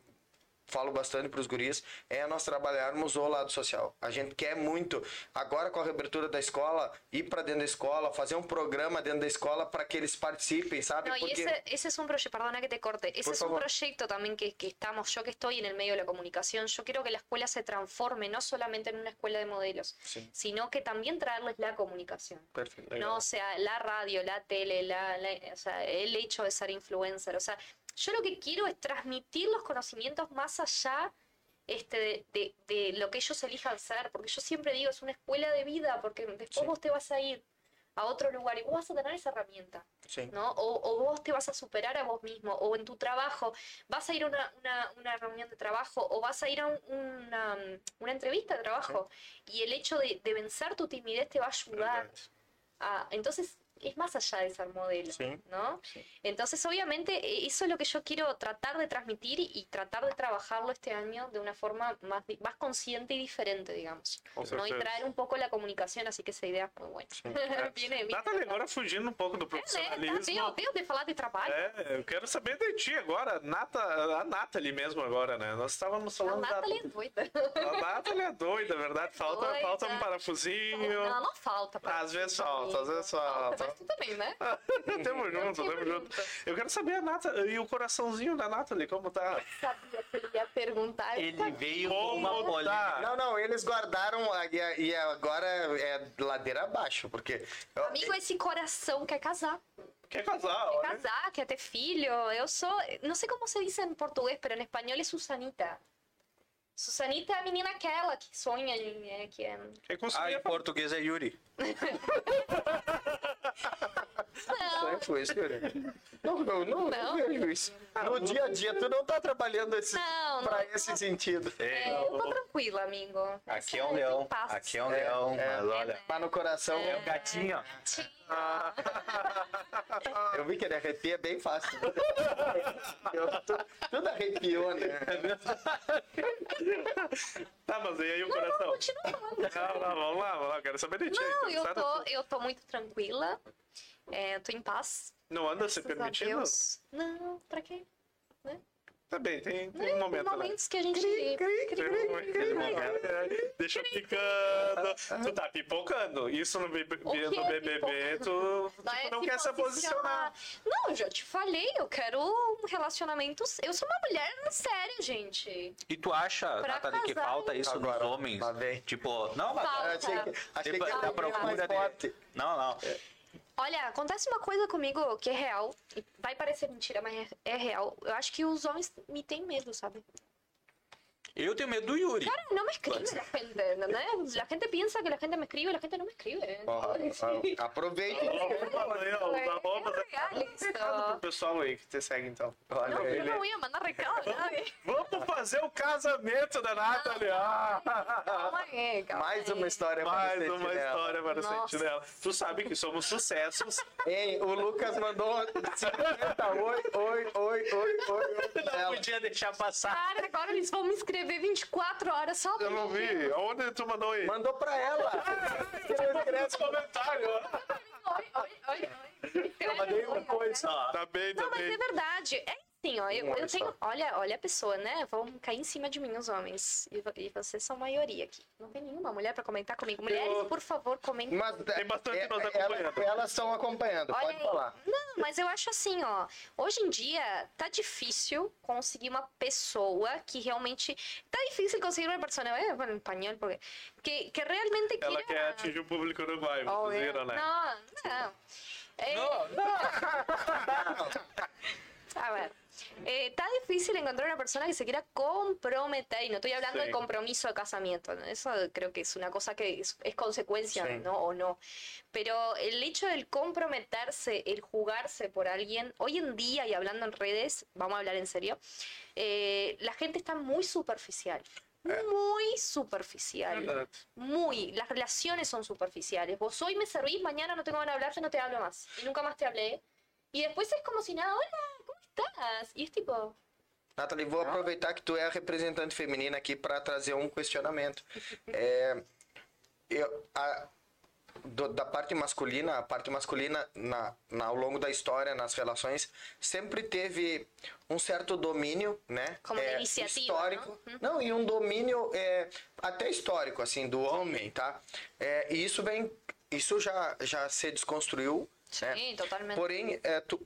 falo bastante para os guris, é nós trabalharmos o lado social. A gente quer muito, agora com a reabertura da escola, ir para dentro da escola, fazer um programa dentro da escola para que eles participem, sabe? No, y ese, ese es un proyecto, perdona que te corte, ese Por es un favor. proyecto también que, que estamos, yo que estoy en el medio de la comunicación, yo quiero que la escuela se transforme no solamente en una escuela de modelos, Sí. sino que también traerles la comunicación. Perfecto. No, o sea, la radio, la tele, la, la- o sea, el hecho de ser influencer. O sea, yo lo que quiero es transmitir los conocimientos más allá este, de, de- de lo que ellos elijan ser. Porque yo siempre digo, es una escuela de vida, porque después Sí. vos te vas a ir a otro lugar y vos vas a tener esa herramienta. Sí. ¿no? O, o vos te vas a superar a vos mismo, o en tu trabajo, vas a ir a una, una, una reunión de trabajo, o vas a ir a un- una, una entrevista de trabajo, y el hecho de, de vencer tu timidez te va a ayudar a... Entonces, es más allá de ser modelo, Sí, ¿no? sí. Entonces, obviamente, eso es lo que yo quiero tratar de transmitir y, y tratar de trabajarlo este año de una forma más, más consciente y diferente, digamos. Com ¿no? Y certeza. traer un poco la comunicación, así que esa idea es muy buena. viene, Nathalie, agora fugindo um pouco do é, né? Tá, profissionalismo. deu, deu de falar de trabalho. É, eu quero saber de ti agora, Nata, a Nathalie mesmo agora, né? Nós estávamos A falando Nathalie é da... doida. A Nathalie é doida, verdade? Falta, Doida. falta um parafusinho. Não, não falta. Às vezes falta, às vezes falta. Também, né? tamo junto, tamo junto. Eu quero saber a Nata e o coraçãozinho da Nathalie, como tá? Sabia que ele ia perguntar. Ele veio com uma tá? polêmica. Não, não, eles guardaram e, e agora é ladeira abaixo, porque eu- Amigo, esse coração quer casar. Quer casar, Quer olha. casar, quer ter filho. Eu sou. Não sei como se diz em português, mas em espanhol é Susanita. Susanita é a menina aquela que sonha, né, que é. Quer Ah, consumir em português é Yuri. Não, foi isso, Yuri. Não, não, não, Não. não vejo isso. No dia a dia, tu não tá trabalhando esse, Não, não. pra esse sentido. é, eu tô tranquila, amigo. Aqui é um leão. Aqui é um É, leão. é. Mas olha. Mas no coração, É um gatinho, ó. eu vi que ele arrepia bem fácil. Eu, tu- tudo arrepiou, né? Tá, mas e aí o Não, coração? continua falando. Não, não, vamos lá, vamos lá, quero saber de ti. Não, então, eu tô, eu tô muito tranquila. É, tô em paz. Não anda se a permitindo? Deus. Não, pra quê? Tá bem, tem, tem Né? um momento, né? momentos que a gente. Tem um momento. Deixa picando. Tu tá pipocando. Isso no, que no é BBB, tu, tu é não quer se posicionar. Não, eu já te falei, eu quero um relacionamento. Eu sou uma mulher séria, gente. E tu acha, Nathalie, que falta isso Agora, nos homens? lá. Tipo, não, mas achei que, achei tipo, que era procura mais de... forte. Não, não. Olha, acontece uma coisa comigo que é real. Vai parecer mentira, mas é, é real. Eu acho que os homens me têm medo, sabe? Eu tenho medo do Yuri. Cara, no me escribe la gente, ¿entendés? La gente piensa que la gente me escribe, la gente no me escribe. Ó, ó, Aproveita. Arrobas real pro pessoal aí que te segue, então. Olha, Não, eu ele, não ia mandar recado nadie. Vamos fazer o casamento da Nathalie. Ah! Calma aí, calma mais aí. uma história Mais pra uma história para o Nossa. Sentinela. Tu sabe que somos sucessos. Ei, o Lucas mandou 50. Oi, oi, oi, oi, oi, oi. Não podia deixar passar. Cara, agora eles vão me escrever 24 horas só Eu não vi. Onde tu mandou aí? Mandou pra ela. Nos comentários. Oi, oi, oi, oi. Eu mandei uma coisa. Tá bem, tá Não, mas bem. é verdade. É Sim, ó, eu, olho eu tenho. Olha, olha a pessoa, né? Vão cair em cima de mim os homens. E, e vocês são maioria aqui. Não tem nenhuma mulher pra comentar comigo. Mulheres, por favor, comentem. Mas Tem bastante é- nós é- acompanhando. Elas, estão acompanhando, Olha pode aí. falar. Não, mas eu acho assim, ó. Hoje em dia tá difícil conseguir uma pessoa que realmente. Tá difícil conseguir uma pessoa. Eh, bueno, en español, porque. Que, que realmente Ela quer atingir o público uruguaio, Obvio. vocês viram, né? No, no. Eh, A ver, eh, está difícil encontrar una persona que se quiera comprometer, y no estoy hablando Sí. de compromiso de casamiento, ¿no? eso creo que es una cosa que es, es consecuencia, Sí. ¿no? O no. Pero el hecho del comprometerse, el jugarse por alguien, hoy en día, y hablando en redes, vamos a hablar en serio, eh, la gente está muy superficial. Muy superficial. Muy. Las relaciones son superficiales. Vos hoy me servís, mañana no tengo ganas de hablarte, no te hablo más. Y nunca más te hablé. Y después es como si nada, hola, Y es tipo, Nathalie, vou aproveitar que tu é a representante feminina aqui para trazer um questionamento. É, eu- a- do- da parte masculina, a parte masculina na, na- ao longo da história, nas relações, sempre teve um certo domínio, né? Como é, iniciativa, histórico. não? Uhum. Não, e um domínio é, até histórico, assim, do homem, tá? É, e isso vem, isso já, já se desconstruiu, né? sí, totalmente. Porém, é, tu,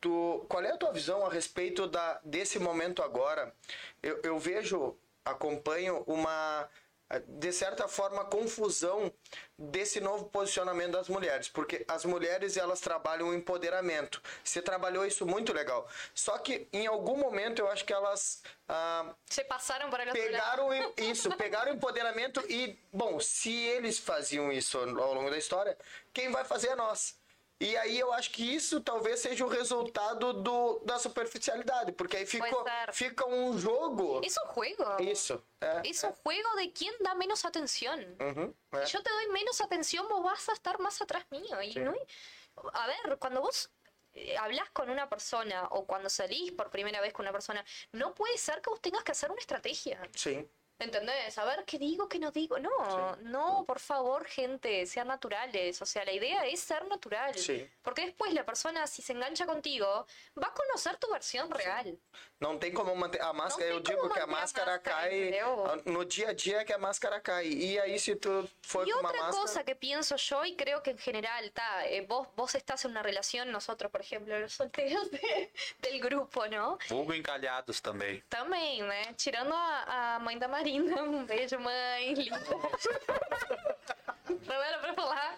tu, qual é a tua visão a respeito da, desse momento agora? Eu, eu vejo, acompanho uma, de certa forma, confusão desse novo posicionamento das mulheres, porque as mulheres elas trabalham o empoderamento. Você trabalhou isso muito legal. Só que em algum momento eu acho que elas ah, Se otro lado. pegaram isso, pegaram o empoderamento e, bom, se eles faziam isso ao longo da história, quem vai fazer é nós. E aí eu acho que isso talvez seja o resultado do, da superficialidade, porque aí ficou, fica um jogo. Es un juego. Isso. É, Es un juego de quién da menos atención. Si yo te doy menos atención, vos vas a estar más atrás mío. Y no hay- A ver, cuando vos eh, hablas con una persona o cuando salís por primera vez con una persona, no puede ser que vos tengas que hacer una estrategia. Sim. ¿Entendés? A ver qué digo, qué no digo. No, no, por favor, gente, sean naturales. O sea, la idea es ser natural. Sí. Porque después la persona, si se engancha contigo, va a conocer tu versión real. Não tem como manter. A máscara, eu digo como que a manter a máscara máscara, cai entendeu? no dia a dia que a máscara cai. E aí, se tu for Y com uma otra máscara. cosa que pienso yo, y creo que en general, ta, eh, vos, vos estás en una relación, nosotros, por ejemplo, los solteros de- del grupo, ¿no? Vulgo encalhados também. Também, né? Tirando a, a mãe da Marina. Um beijo, mãe. Linda. Não era pra falar.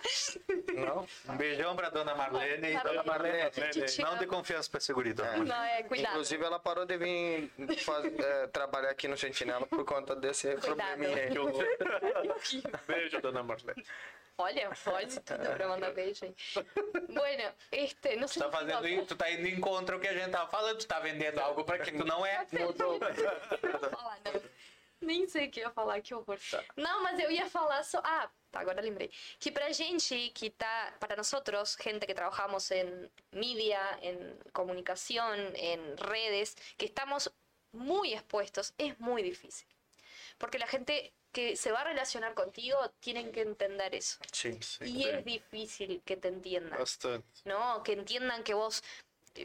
Não? Um beijão pra dona Marlene. Tá Dona. Marlene, te não dê confiança pra seguridade. Não, é, cuidado. Inclusive, ela parou de vir faz- é, trabalhar aqui no Sentinela por conta desse probleminha. Que horror. Beijo, dona Marlene. Olha, pode tudo pra mandar beijo aí. Bueno, este, não sei Tá que fazendo, eu- tu tá indo em contra o que a gente tava falando, tu tá vendendo algo pra que tu não é. Não vou falar, não. Nem sei o que ia falar, que horror. Não, mas eu ia falar só. Ah, tá, agora lembrei. Que pra gente que tá. Para nosotros, gente que trabajamos en media, en comunicación, en redes, que estamos muy expuestos, es muy difícil. Porque la gente que se va a relacionar contigo tienen que entender eso. Sim. Y es difícil que te entiendan. Bastante. ¿no? Que entiendan que vos...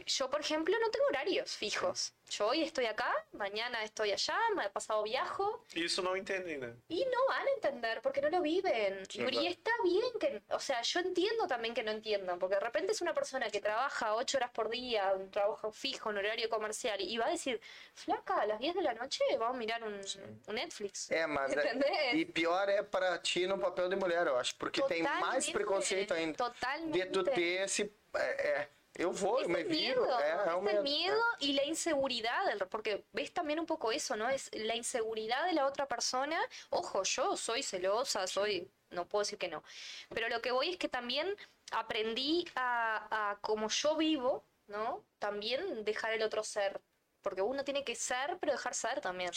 Yo, por ejemplo, no tengo horarios fijos. Yo hoy estoy acá, mañana estoy allá, me pasado viajo Isso não entendem, né? y no van a entender porque no lo viven. Y, y está bien que, o sea, yo entiendo también que no entiendan, porque de repente es una persona que trabaja ocho horas por día, un trabajo fijo, un horario comercial, y va a decir, flaca, a las 10 de la noche vamos a mirar un, un Netflix. É, mas é, e pior é pra ti no papel de mulher, eu acho, porque tem mais Totalmente, preconceito ainda totalmente. de tu ter esse é, é, eu vou, eu me el viro, miedo, é, miedo y la inseguridad, del- porque ves también un poco eso, ¿no? Es la inseguridad de la otra persona. Ojo, yo soy celosa, soy, no puedo decir que no, pero lo que voy es que también aprendí a, a como yo vivo, ¿no? También dejar el otro ser, porque uno tiene que ser, pero dejar ser también.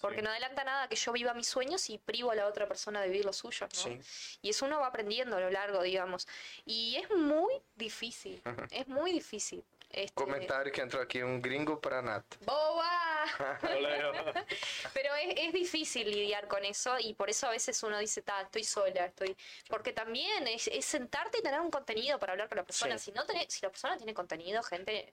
Porque no adelanta nada que yo viva mis sueños y privo a la otra persona de vivir los suyos, ¿no? Y eso uno va aprendiendo a lo largo, digamos. Y es muy difícil, es muy difícil. Este, Comentário que entrou aqui, um gringo pra Nata. ¡Boba! Pero es, es difícil lidiar con eso y por eso a veces uno dice, ta, estoy sola, estoy... Porque también es, es sentarte y tener un contenido para hablar con la persona. Sí. Si, no tenés- si la persona tiene contenido, gente,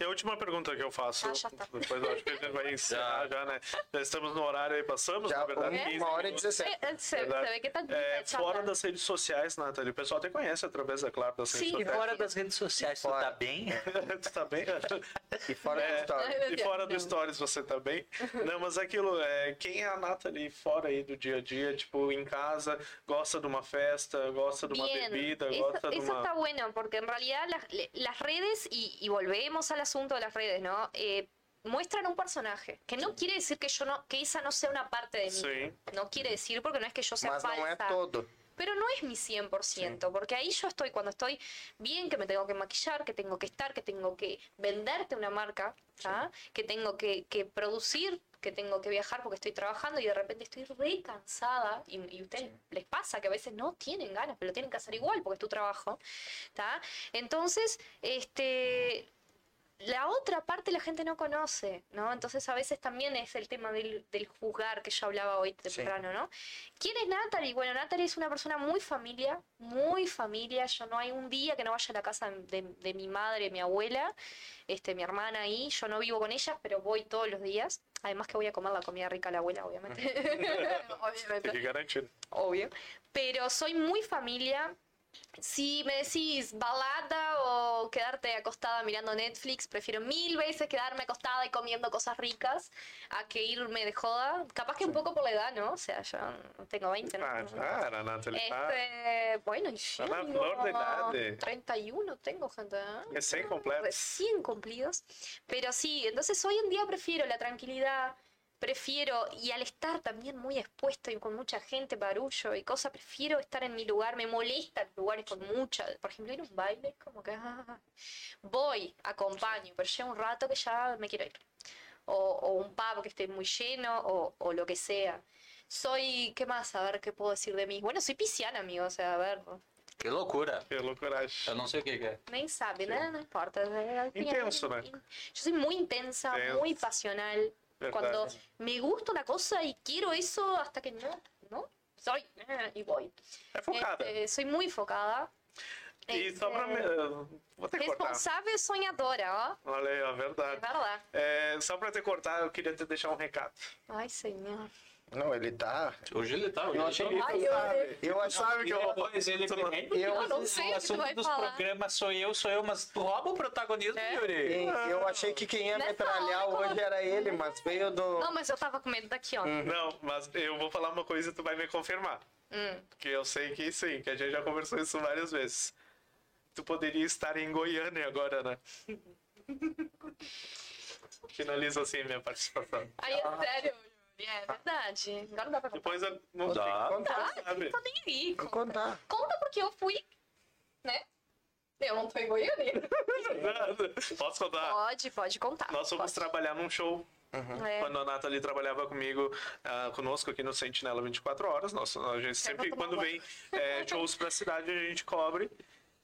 E a última pergunta que eu faço, Ah, tá. depois eu acho que a gente vai encerrar já, né? Já estamos no horário aí, passamos, Já na verdade, uma 15 hora e minutos. 17. É, é, Você Verdade. você vê que tá É, fora das redes sociais, Nathalie, o pessoal até conhece através, é claro, das redes Sim, E sociais. fora das redes sociais, tu tá bem? tu tá bem? E fora É. do meu E fora do. Stories você também? Não, mas aquilo, é, quem é a Nathalie fora aí do dia a dia, tipo, em casa, gosta de uma festa, gosta de uma Bien, bebida, eso, gosta de uma... está bueno, porque en realidad las, le- las redes, y, y volvemos al asunto de las redes, ¿no? Eh, muestran un personaje, que no quiere decir que yo no, que esa no sea una parte de mí. Sí. No quiere decir porque no es que yo sea Mas não é falsa. todo. Pero no es mi 100%, porque ahí yo estoy, cuando estoy bien, que me tengo que maquillar, que tengo que estar, que tengo que venderte una marca, ¿ah? que tengo que, que producir, que tengo que viajar porque estoy trabajando y de repente estoy re cansada y, y a ustedes les pasa que a veces no tienen ganas, pero lo tienen que hacer igual porque es tu trabajo, ¿tá? Entonces, este... La otra parte la gente no conoce, ¿no? Entonces a veces también es el tema del, del juzgar que yo hablaba hoy temprano, ¿no? ¿Quién es Natalie? Bueno, Natalie es una persona muy familia, muy familia. Yo no hay un día que no vaya a la casa de, de mi madre, mi abuela, este, mi hermana ahí. Yo no vivo con ellas, pero voy todos los días. Además que voy a comer la comida rica a la abuela, obviamente. obviamente obvio. Pero soy muy familia. Si me decís balada o quedarte acostada mirando Netflix, prefiero mil veces quedarme acostada y comiendo cosas ricas a que irme de joda. Capaz que un poco por la edad, ¿no? O sea, yo tengo 20, ¿no? Ah, para, Nathalie. Ah, Este, bueno, y yo tengo flor de idade. 31 tengo, gente. ¿eh? Recién completos. Recién cumplidos. Pero sí, entonces hoy en día prefiero la tranquilidad, prefiero, y al estar también muy expuesto y con mucha gente, barullo y cosas, prefiero estar en mi lugar. Me molestan lugares con mucha, por ejemplo, ir a un baile, es como que ah, voy, acompaño, pero llega un rato que ya me quiero ir. O, o un pub que esté muy lleno, o, o lo que sea. Soy, ¿qué más? A ver qué puedo decir de mí. Bueno, soy pisciana, amigo, o sea, a ver, Que loucura. Que loucuragem. Eu não sei o que, que é. Nem sabe, né? Não importa. Intenso, né? Yo soy muy intensa, Intenso. muy pasional. Cuando me gusta una cosa y quiero eso hasta que no, ¿no? Soy eh, y voy. É. Este, soy muy focada. E Este, cortar. Responsável sonhadora, ó. Olha aí, É verdade. verdade. É, só pra te cortar, eu queria te deixar um recado. Ai, senhor. Não, ele tá. Hoje ele tá. Hoje Eu ele achei tá. que Ai, tu eu- sabe. Eu achei sabe E que eu. depois ele vem. Eu não sei o que assunto vai dos falar. programas sou eu, sou eu, mas tu rouba o protagonismo, É. Yuri. Eu achei que quem ia Nessa metralhar hora, hoje era ele, mas veio do. Não, mas eu tava com medo daqui, ó. Não, mas eu vou falar uma coisa e tu vai me confirmar. Hum. Que eu sei que sim, que a gente já conversou isso várias vezes. Tu poderia estar em Goiânia agora, né? Finaliza assim minha participação. Ai, é sério, é verdade. Agora não dá pra contar. Depois eu não Dá. sabe? não tô nem aí. Vou contar. Conta porque eu fui, né? Eu não tô em Goiânia. Posso contar? Pode, pode contar. Nós fomos pode. trabalhar num show É. Quando a Nathalie trabalhava comigo, ah, conosco aqui no Sentinela 24 horas, nós, a gente sempre, quando vem é, shows pra cidade, a gente cobre.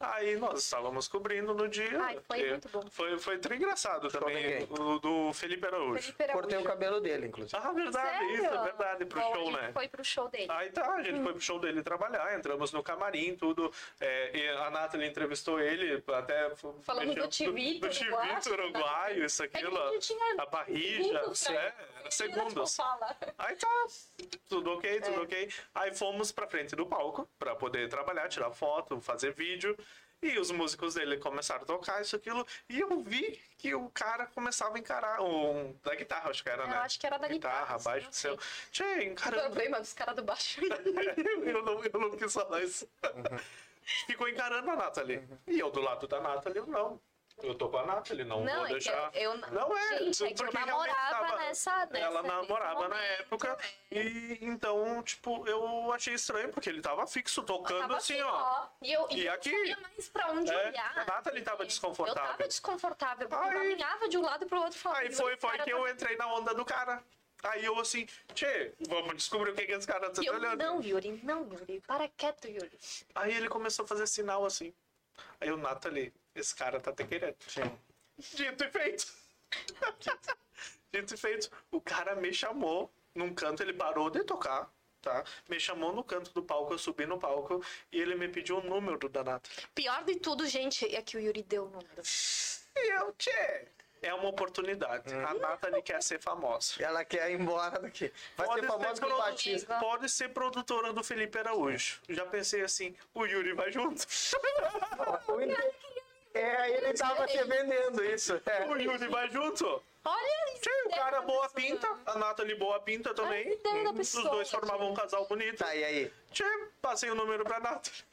Aí nós estávamos cobrindo no dia. Ai, foi muito bom. Foi, foi engraçado também, ninguém. o do Felipe Araújo. Felipe Araújo. Cortei o cabelo dele, inclusive. Ah, verdade, Sério? isso, é verdade, pro Bom, a show, gente né? Foi pro show dele. Aí tá, a gente foi pro show dele trabalhar, entramos no camarim, tudo. É, e a Nathalie entrevistou ele, até. Falando do Tivito do uruguaio. Tivito uruguaio, isso, É aquilo. a tinha a segundos pra- é, segundos. Aí tá, tudo ok, tudo É. ok. Aí fomos pra frente do palco pra poder trabalhar, tirar foto, fazer vídeo. E os músicos dele começaram a tocar isso, aquilo. E eu vi que o cara começava a encarar. Um, da guitarra, acho que era, Eu né? acho que era da guitarra, assim, baixo do céu. Tchê, encarando. Problema dos caras do baixo. eu, não, eu não quis falar isso. Ficou encarando a Nathalie. E eu do lado da Nathalie, eu não. Eu tô com a Nathalie, não, Não, vou é deixar. eu- eu- não é, Gente, é que eu porque realmente namorava tava- nessa- nessa- Ela namorava na época. E então, tipo, eu achei estranho, porque ele tava fixo, tocando Tava assim, ó. E eu, e E eu aqui? não sabia mais pra onde É, olhar. a Nathalie tava Eu desconfortável. tava desconfortável, porque Aí- eu caminhava de um lado pro outro falando. Aí foi, "Esse foi que tá eu entrei na onda do cara. Aí eu assim, tchê, vamos descobrir o que, que esse cara tá eu, olhando. não, Yuri, não, Yuri, para quieto, Yuri. Aí ele começou a fazer sinal assim. Aí o Nathalie, esse cara tá te querendo. Sim. Dito e feito. Dito e feito. O cara me chamou num canto, ele parou de tocar, tá? Me chamou no canto do palco, eu subi no palco e ele me pediu o número da Nathalie. Pior de tudo, gente, é que o Yuri deu o número. E eu, tchê, é uma oportunidade. A Nathalie quer ser famosa. Ela quer ir embora daqui. Vai ser famosa com o Batista. pode ser produtora do Felipe Araújo. Já pensei assim, o Yuri vai junto. É, ele tava te vendendo isso. É. o Yuri vai junto. Olha isso. Tchê, o cara boa pinta, a Nathalie boa pinta também. Ideia da Os pessoa, dois formavam um casal bonito. Tá, e aí? Tchê, passei o número pra Nathalie.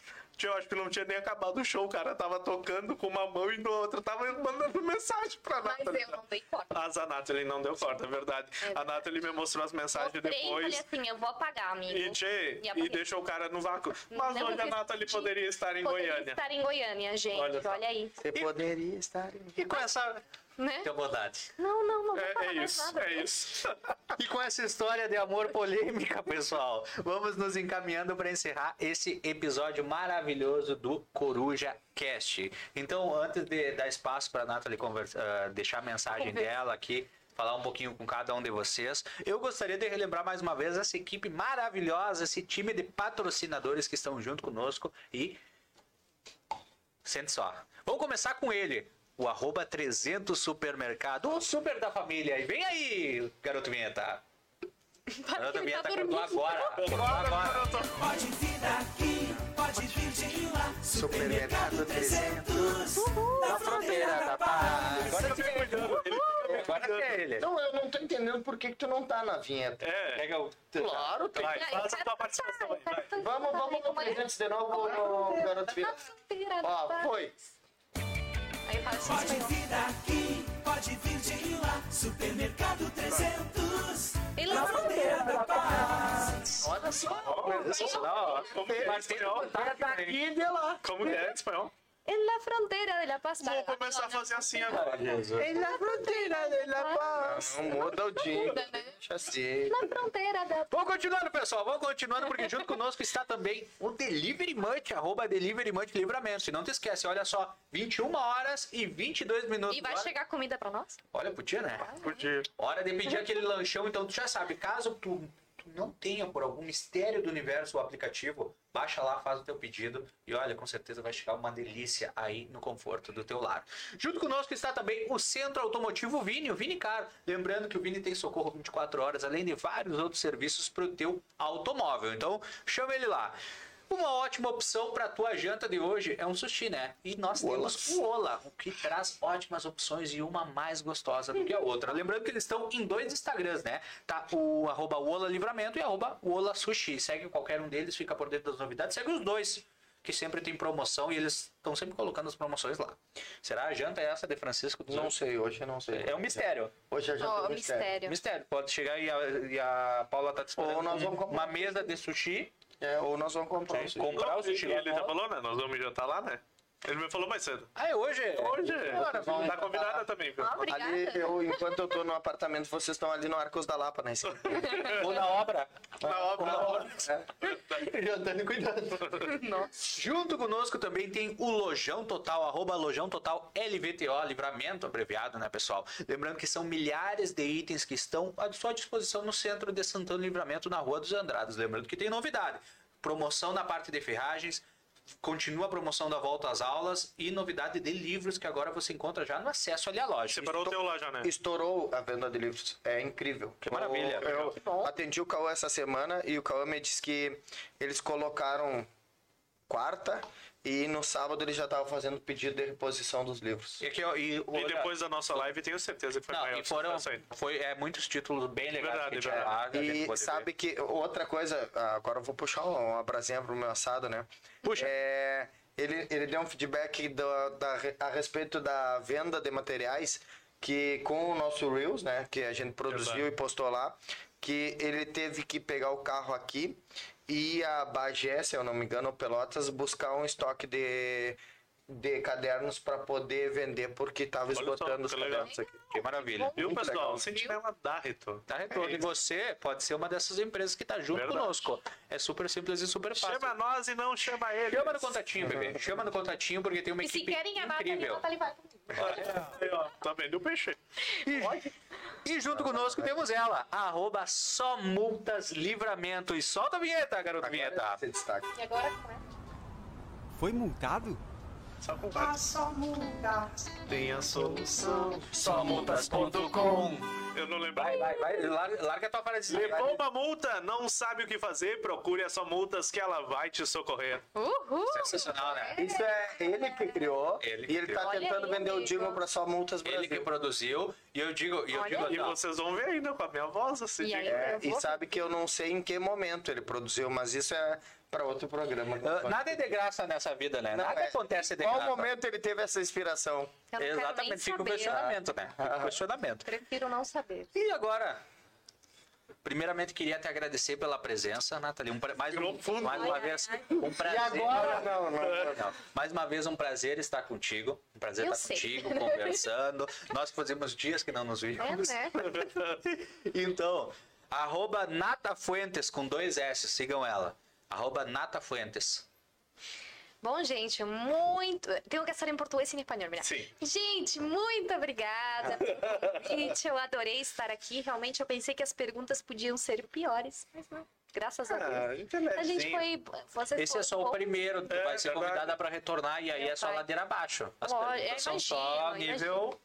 Eu acho que não tinha nem acabado o show, o cara tava tocando com uma mão e na outra tava mandando mensagem pra Mas Nathalie. eu não dei corte. Mas a Nathalie não deu corda, é verdade. A Nathalie me mostrou as mensagens Mostrei e falei depois. assim, eu vou apagar, amigo. E, tchê, E e deixou o cara no vácuo. Mas Não, hoje a Nathalie poderia estar em Poderia Goiânia. estar em Goiânia, gente. Olha Olha, aí. Você poderia estar em... E com essa Né? teu bondade. Não, não, não vou É, falar é mais isso, nada. é isso. E com essa história de amor polêmica, pessoal, vamos nos encaminhando para encerrar esse episódio maravilhoso do Coruja Cast. Então, antes de dar espaço para a Nathalie conversa, ah, deixar a mensagem dela aqui, falar um pouquinho com cada um de vocês, eu gostaria de relembrar mais uma vez essa equipe maravilhosa, esse time de patrocinadores que estão junto conosco e Sente só. Vamos começar com ele. O arroba 300 Supermercado, o super da família. E vem aí, garoto vinheta. Garoto tá vinheta cantou agora. Agora. Pode vir aqui, pode vir de lá. Supermercado 300. Na fronteira da paz. Agora é ele. Agora é ele. Não, eu não tô entendendo por que, que tu não tá na vinheta. É, Pega o... Claro, tem. vai, Aí, faz a tua participação aí, vai. Vamos, vamos no presente de novo no Garoto Na Vinheta. da Ó, paz. foi. Aí fala assim, Pode espanhol. vir aqui, pode vir de lá. Supermercado 300. Ele Na não fronteira da paz. Olha só. Sensacional. Como que é em Mas tem espanhol? contato também. Aqui e de lá. Como que é espanhol? En la frontera de la paz. Vou começar a fazer assim agora. Em la fronteira de la paz. Não muda o dia. Deixa assim. Na fronteira da Vamos continuando, pessoal. Vamos continuando, porque junto conosco está também o Delivery Munch, arroba Delivery Munch Livramento. E não te esquece, olha só, 21 horas e 22 minutos. E vai chegar comida pra nós? Olha, podia, né? Podia. Hora de pedir aquele lanchão, então tu já sabe, caso tu, tu não tenha por algum mistério do universo o aplicativo, baixa lá, faz o teu pedido e olha, com certeza vai chegar uma delícia aí no conforto do teu lar. Junto conosco está também o Centro Automotivo Vini, o Vini Car. Lembrando que o Vini tem socorro 24 horas, além de vários outros serviços para o teu automóvel. Então, chama ele lá. Uma ótima opção para a tua janta de hoje é um sushi, né? E nós temos o Ola, o que traz ótimas opções e uma mais gostosa do que a outra. Lembrando que eles estão em dois Instagrams, né? Tá o arroba Ola Livramento e arroba Ola Sushi. Segue qualquer um deles, fica por dentro das novidades. Segue os dois, que sempre tem promoção e eles estão sempre colocando as promoções lá. Será a janta essa de Francisco? Não sei, hoje eu não sei. É um mistério. Hoje a gente Ó, é um mistério. Mistério. Pode chegar e a, e a Paula tá te esperando Ou nós vamos comprar. uma mesa de sushi. É, ou nós vamos comprar comprar o sushi ele Ola. falou, né? Nós vamos jantar lá, né? Ele me falou mais cedo. Ah, é hoje? Hoje. Vamos Tá convidada também, viu? Ah, obrigada. Ali, eu, enquanto eu tô no apartamento, vocês estão ali no Arcos da Lapa, né? Ou na obra. Na obra. Na obra. Jantando e cuidando. Junto conosco também tem o Lojão Total, arroba Lojão Total LVTO, livramento abreviado, né, pessoal? Lembrando que são milhares de itens que estão à sua disposição no centro de Santana Livramento, na Rua dos Andrados. Lembrando que tem novidade. Promoção na parte de ferragens, continua a promoção da volta às aulas e novidade de livros que agora você encontra já no acesso ali à loja. Separou o teu lá já, né? Estourou a venda de livros. É incrível. Que maravilha. Eu, bom. atendi o Cauã essa semana e o Cauã me disse que eles colocaram quarta e no sábado ele já estava fazendo pedido de reposição dos livros. E, aqui, ó, e, E olha- depois da nossa live, tenho certeza que foi Não, maior e foram ainda. foi, é, muitos títulos bem legais Verdade, verdade. E sabe ver. que outra coisa, agora eu vou puxar uma brasinha pro meu assado, né? Puxa. É, ele, ele deu um feedback do- da, a respeito da venda de materiais que com o nosso Reels, né? Que a gente produziu Verdade. e postou lá, que ele teve que pegar o carro aqui e a Bagé, se eu não me engano, Pelotas, buscar um estoque de, de cadernos para poder vender, porque estava esgotando os que legal. cadernos aqui. Que maravilha. Viu, Muito pessoal? legal. Sentinela Darreto. Tá retorno. E você pode ser uma dessas empresas que tá junto Verdade. conosco. É super simples e super fácil. Chama nós e não chama ele. Chama no contatinho, bebê. Chama no contatinho porque tem uma E se equipe querem a Nathalie, a incrível. Comigo. Aí, ó, tá vendo o peixe? E junto conosco temos ela, arroba só multas livramento. E solta a vinheta, garoto vinheta. Esse destaque. E agora como é? Foi multado? Só com Ah, só multas Tem a solução. Somultas.com Eu não lembro. Vai, vai, vai. Larga, larga a tua frase. Levou uma multa, não sabe o que fazer, procure a sua multas que ela vai te socorrer. Uhul. Sensacional, né? Isso é ele que criou Ele que e ele tá criou. tentando Olha aí, vender o amigo. jingle pra só multas Brasil. Ele que produziu. E eu digo, e eu Olha digo aí. E assim, ó, vocês vão ver ainda com a minha voz assim. E aí? É, e sabe que eu não sei em que momento ele produziu, mas isso é pra outro programa. ah, nada é de graça nessa vida, né? Não, Nada é. acontece de Qual graça. momento ele teve essa inspiração? Eu não quero nem Exatamente, fica o saber. questionamento, né? Fica o questionamento. Prefiro não saber. E agora? Primeiramente, queria te agradecer pela presença, Nathalie. Um pra- mais, um, mais uma Ai, vez, ai, um E prazer. agora? Não, não, não. Não, Mais uma vez, um prazer estar contigo. Um prazer Eu estar sei. contigo, conversando. Nós fazemos dias que não nos É, víamos. né? Então, arroba Nata Fuentes com dois S, sigam ela. Arroba Nata Fuentes. Bom, gente, muito. Tenho que estar em português e em espanhol, mira. Sim. Gente, muito obrigada pelo convite. Eu adorei estar aqui. Realmente eu pensei que as perguntas podiam ser piores, mas não. Graças a Deus. Ah, A gente foi. Vocês Esse é só o primeiro, tu É, vai ser verdade. convidada para retornar e aí Meu é só pai. ladeira abaixo. As Lógico, perguntas eu são só imagino, nível.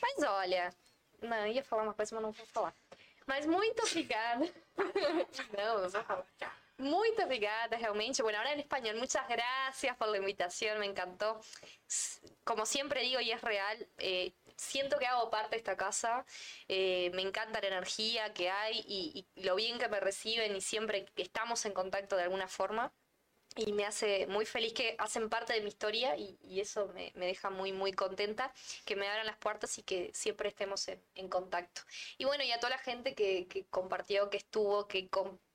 Mas olha, não, eu ia falar uma coisa, mas não vou falar. Mas muito obrigada. não, não vou falar. Muito obrigada, realmente. Bueno, ahora en español, muchas gracias por la invitación, me encantó. Como siempre digo, y es real, eh, siento que hago parte de esta casa, eh, me encanta la energía que hay y, y lo bien que me reciben y siempre estamos en contacto de alguna forma. Y me hace muy feliz que hacen parte de mi historia y, eso me, me deja muy, muy contenta, que me abran las puertas y que siempre estemos en, contacto. Y bueno, y a toda la gente que, compartió, que estuvo, que,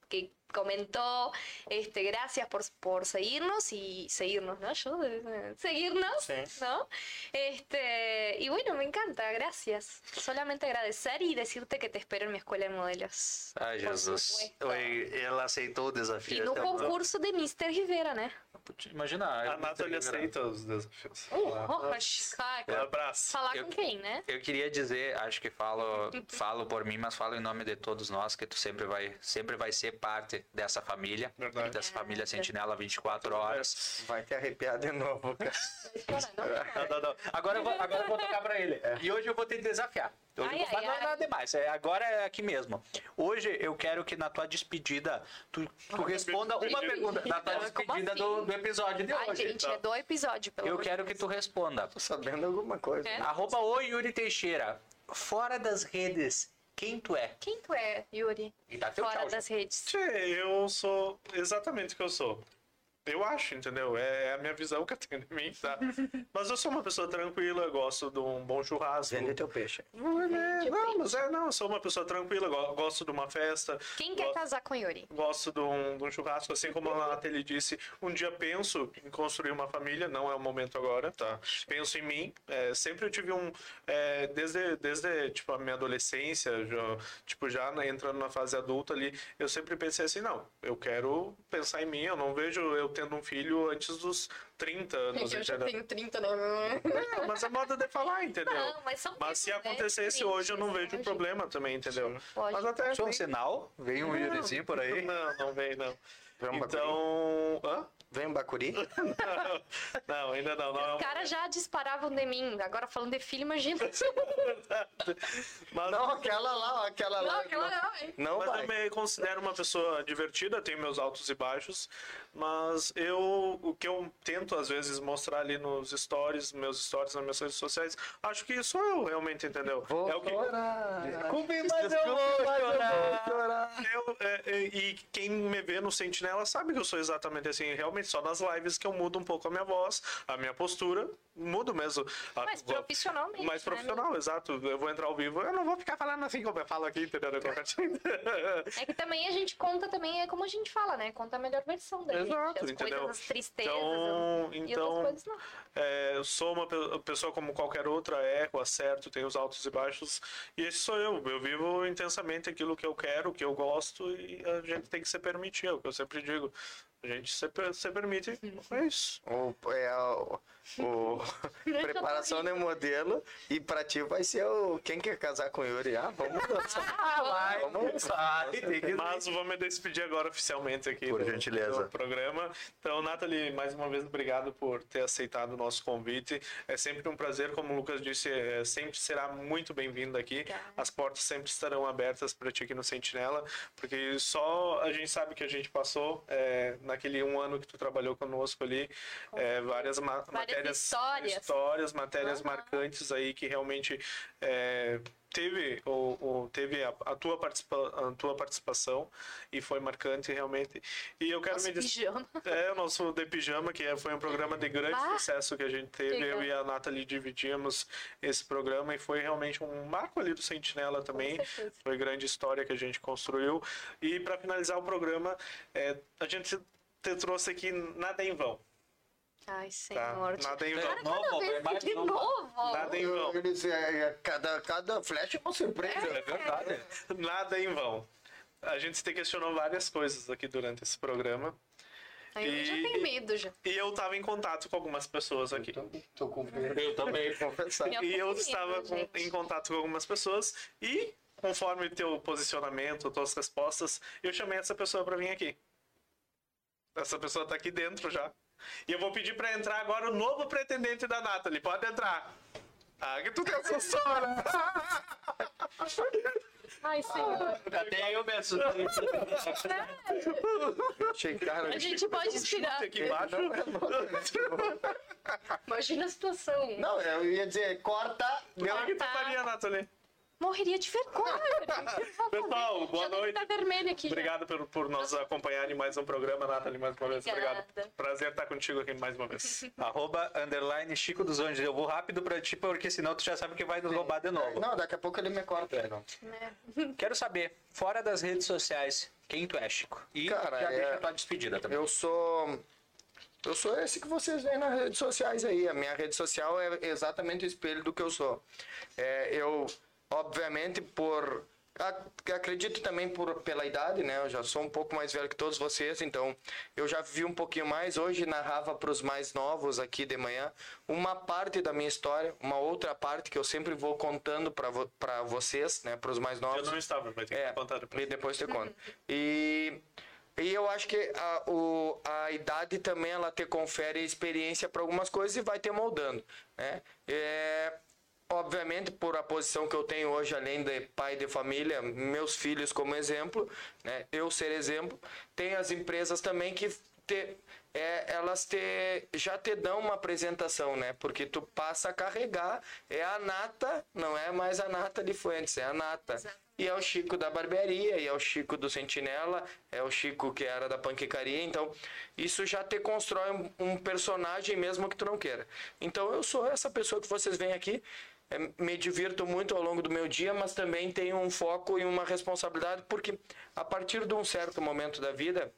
que comentó, este, gracias por, por seguirnos y seguirnos, ¿no? Yo, eh, seguirnos, Sí. ¿no? Este, y bueno, me encanta, gracias. Solamente agradecer y decirte que te espero en mi escuela de modelos. Ai, Jesus. Oi, Ela aceitou o desafio. E no concurso de Mr. Rivera, né? Imagina. A eu- Nathalie aceita os desafios. Oh, Um abraço. Falar Eu- com quem, né? Eu queria dizer, acho que falo, falo por mim, mas falo em nome de todos nós, que tu sempre vai, sempre vai ser parte dessa família, Verdade. dessa família Sentinela 24 horas. Vai te arrepiar de novo, cara. Não, não, não. Agora eu vou, agora eu vou tocar pra ele. E hoje eu vou te desafiar. Hoje Ai, eu vou, ai, mas não é ai. nada demais. É, agora é aqui mesmo. Hoje eu quero que na tua despedida tu, tu responda uma pergunta. Na tua despedida assim? do, do episódio de Ai, hoje. gente, é do episódio, pelo Eu quero que tu responda. Tô sabendo alguma coisa. É. Arroba o Yuri Teixeira. Fora das redes, quem tu é? Quem tu é, Yuri? E dá teu Fora tchau, das redes. Tchê, eu sou exatamente o que eu sou. Eu acho, entendeu? É a minha visão que eu tenho de mim, tá? Mas eu sou uma pessoa tranquila, gosto de um bom churrasco. Vende teu peixe. Não, é, não, mas é, não, eu sou uma pessoa tranquila, go- gosto de uma festa. Quem quer casar com Yuri? Gosto de um, de um churrasco, assim como a Nathalie disse. Um dia penso em construir uma família, não é o momento agora, tá? Penso em mim. é, sempre eu tive um. é, desde, desde tipo, a minha adolescência, já, tipo, já entrando na fase adulta ali, eu sempre pensei assim: não, eu quero pensar em mim, eu não vejo eu tendo um filho antes dos 30 anos, entendeu? 30, né? Não, mas é moda de falar, entendeu? Não, mas são Mas se né, acontecesse diferentes, hoje, eu não vejo hoje. problema também, entendeu? Pode. Mas até. Achou um nem- sinal? Vem um Yurizinho por aí. Não, não vem, não. Um Então. Hã? Vem um bacuri? Não, ainda não. não é um- Os caras já disparavam de mim. Agora falando de filho, imagina. Mas, Não, aquela lá, aquela lá. Não, aquela não, hein? Não mas vai. eu me considero uma pessoa divertida, tenho meus altos e baixos, mas eu o que eu tento às vezes mostrar ali nos stories, meus stories nas minhas redes sociais, acho que sou eu realmente, entendeu? Vou é o que chorar. Mas eu vou chorar. eu, é, é, e quem me vê no Sentinela sabe que eu sou exatamente assim, realmente só nas lives que eu mudo um pouco a minha voz, a minha postura, mudo mesmo. A- Mas profissionalmente, Mais né, profissional, exato. Eu vou entrar ao vivo, eu não vou ficar falando assim como eu falo aqui, entendeu? É que também a gente conta também, é como a gente fala, né? Conta a melhor versão da gente. Exato, As entendeu? coisas, as tristezas Então- e então- outras coisas não. É, eu sou uma pe- pessoa como qualquer outra, erro, acerto, tenho os altos e baixos. E esse sou eu. Eu vivo intensamente aquilo que eu quero, que eu gosto, e a gente tem que se permitir, é o que eu sempre digo. A gente se, per- se permite. É isso. O, é o, preparação de modelo e pra ti vai ser o quem quer casar com o Yuri. Ah, vamos dançar. vai, Vamos que- Mas vou me despedir agora oficialmente aqui Por do, gentileza. do programa. Então, Nathalie, mais uma vez, obrigado por ter aceitado o nosso convite. É sempre um prazer, como o Lucas disse, é, sempre será muito bem-vindo aqui. As portas sempre estarão abertas para ti aqui no Sentinela, porque só a gente sabe que a gente passou é, naquele um ano que tu trabalhou conosco ali, é, várias, ma- matérias, histórias. histórias, matérias Aham. marcantes aí que realmente é, teve o, o- teve a, a tua participa, a tua participação e foi marcante realmente. E eu quero Nosso me pijama. é o nosso De Pijama, que é- foi um programa de grande Ah, sucesso que a gente teve. legal. Eu e a Nathalie dividimos esse programa e foi realmente um marco ali do Sentinela também. Foi grande história que a gente construiu. E para finalizar o programa, é, a gente te trouxe aqui Nada em Vão. Ai, Tá? senhor. Nada em vão. Cara, Novo, cada vez é mais de novo. novo. Nada em vão. Eles, é, é, cada, cada flash é uma surpresa. É verdade. Nada em vão. A gente se questionou várias coisas aqui durante esse programa. Ai, eu já E- tenho medo já. E eu estava em contato com algumas pessoas aqui. Tô com medo. Eu também. Confessar. E eu estava com- em contato com algumas pessoas e, conforme teu posicionamento, tuas respostas, eu chamei essa pessoa para vir aqui. Essa pessoa tá aqui dentro já. E eu vou pedir para entrar agora o novo pretendente da Nathalie. Pode entrar. Ah, que tu tem assessora. Ai, senhor. Até eu me assustei. Achei, cara, A gente pode inspirar. Aqui embaixo. Imagina a situação. Não, eu ia dizer, corta. O que que tu Tá. faria, Nathalie? Morreria de vergonha. Pessoal, boa tô noite. Tá vermelho aqui. já. Obrigado por, por nos acompanhar em mais um programa, Nathalie, mais uma vez. Obrigada. Obrigado. Prazer estar contigo aqui mais uma vez. Arroba, underline, Chico dos Anjos. Eu vou rápido pra ti, porque senão tu já sabe que vai nos roubar de novo. Não, daqui a pouco ele me corta. É. Não. Quero saber, fora das redes sociais, quem tu é, Chico? E Cara, já é- deixa a tua despedida também. Eu sou. Eu sou esse que vocês veem nas redes sociais aí. A minha rede social é exatamente o espelho do que eu sou. É, eu, obviamente, por. ac- Acredito também por, pela idade, né? Eu já sou um pouco mais velho que todos vocês, então eu já vivi um pouquinho mais. Hoje narrava para os mais novos aqui de manhã uma parte da minha história, uma outra parte que eu sempre vou contando para vo pra vocês, né? Para os mais novos. Eu não estava, ter que É, contar depois. e depois te conto. E, e eu acho que a, o, a idade também ela te confere experiência para algumas coisas e vai te moldando, né? É, obviamente, por a posição que eu tenho hoje, além de pai de família, meus filhos como exemplo, né? Eu ser exemplo, tem as empresas também que te, é, elas te, já te dão uma apresentação, né? Porque tu passa a carregar, é a nata, não é mais a nata de Fuentes, é a nata. E é o Chico da barbearia, e é o Chico do Sentinela, é o Chico que era da panquecaria. Então, isso já te constrói um, um personagem mesmo que tu não queira. Então, eu sou essa pessoa que vocês veem aqui. É, me divirto muito ao longo do meu dia, mas também tenho um foco e uma responsabilidade, porque a partir de um certo momento da vida,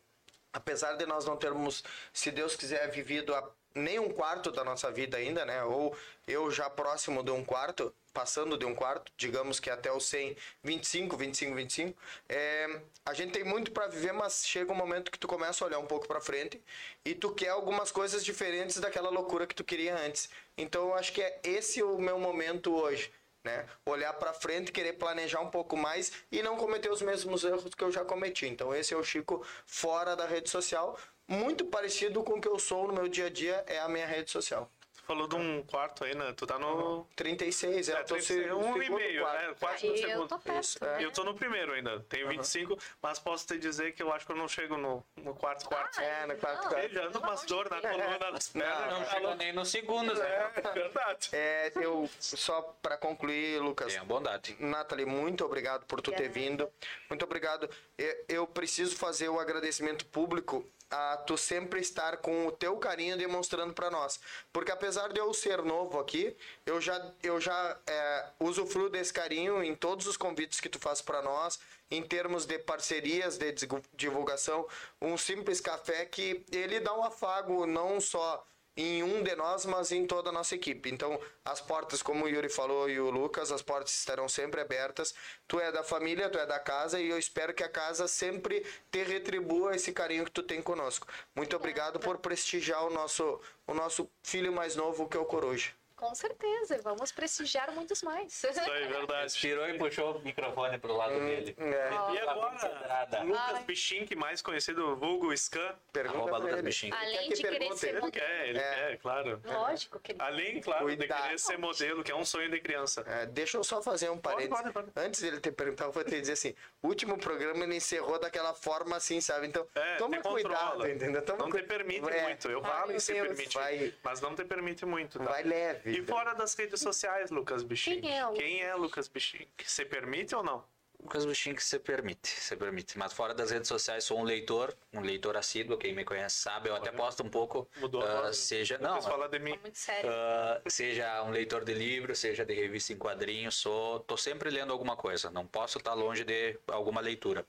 apesar de nós não termos, se Deus quiser, vivido a nem um quarto da nossa vida ainda, né? Ou eu já próximo de um quarto, passando de um quarto, digamos que até os 100, 25, 25, 25, é, a gente tem muito para viver, mas chega um momento que tu começa a olhar um pouco para frente e tu quer algumas coisas diferentes daquela loucura que tu queria antes. Então eu acho que é esse o meu momento hoje. Né? Olhar para frente, querer planejar um pouco mais e não cometer os mesmos erros que eu já cometi. Então esse é o Chico fora da rede social, muito parecido com o que eu sou no meu dia a dia é a minha rede social. Tu falou de um quarto aí, né? Tu tá no. 36, é, É, eu tô 36, se- um e segundo meio, quarto. né? Quarto no Aí eu segundo. tô perto. Isso, é. né? Eu tô no primeiro ainda, tenho 25, mas posso te dizer que eu acho que eu não chego no, no quarto quarto. Ah, É, no quarto não. quarto. Ele já anda umas dor na coluna, nas pernas. Não não chegou nem no segundo, né? É, verdade. É, eu só para concluir, Lucas, Tenha bondade. Nathalie, muito obrigado por tu ter Obrigada. vindo. Muito obrigado. Eu, eu preciso fazer o agradecimento público a tu sempre estar com o teu carinho demonstrando para nós. Porque apesar de eu ser novo aqui, eu já, eu já é, usufruo desse carinho em todos os convites que tu faz para nós, em termos de parcerias, de divulgação. Um simples café que ele dá um afago não só em um de nós, mas em toda a nossa equipe. Então, as portas, como o Yuri falou e o Lucas, as portas estarão sempre abertas. Tu é da família, tu é da casa e eu espero que a casa sempre te retribua esse carinho que tu tem conosco. Muito obrigado por prestigiar o nosso, o nosso filho mais novo, que é o Coruja. Com certeza, vamos prestigiar muitos mais. Isso aí, verdade. Inspirou e puxou o microfone pro lado dele. É, E agora. Lucas Ai. Bichink, mais conhecido vulgo Scan. pergunta Lucas ele. Bichinho. Além que de querer ser Ele modelo. quer, ele É. quer, claro. Lógico que ele Além, claro, de Cuidado. querer ser modelo, que é um sonho de criança. É, deixa eu só fazer um Pode, parênteses. pode, pode. Antes dele ter perguntado, eu vou te dizer assim: o último programa ele encerrou daquela forma assim, sabe? Então, É, toma cuidado, controla. entendeu? Toma não cu- te permite É. muito. Eu falo em se Deus, permitir, vai- mas não te permite muito. Tá? Vai leve. E fora das redes sociais, Lucas Bichink? Quem é o- Quem é Lucas Bichink? Se permite ou não? Lucas Bichinho que você permite, você permite. Mas fora das redes sociais, sou um leitor, um leitor assíduo, quem me conhece sabe, eu até posto um pouco, Mudou ah, agora. seja, Não, não, falar de mim. Muito sério. ah, seja um leitor de livro, seja de revista em quadrinhos, sou, tô sempre lendo alguma coisa, não posso estar longe de alguma leitura.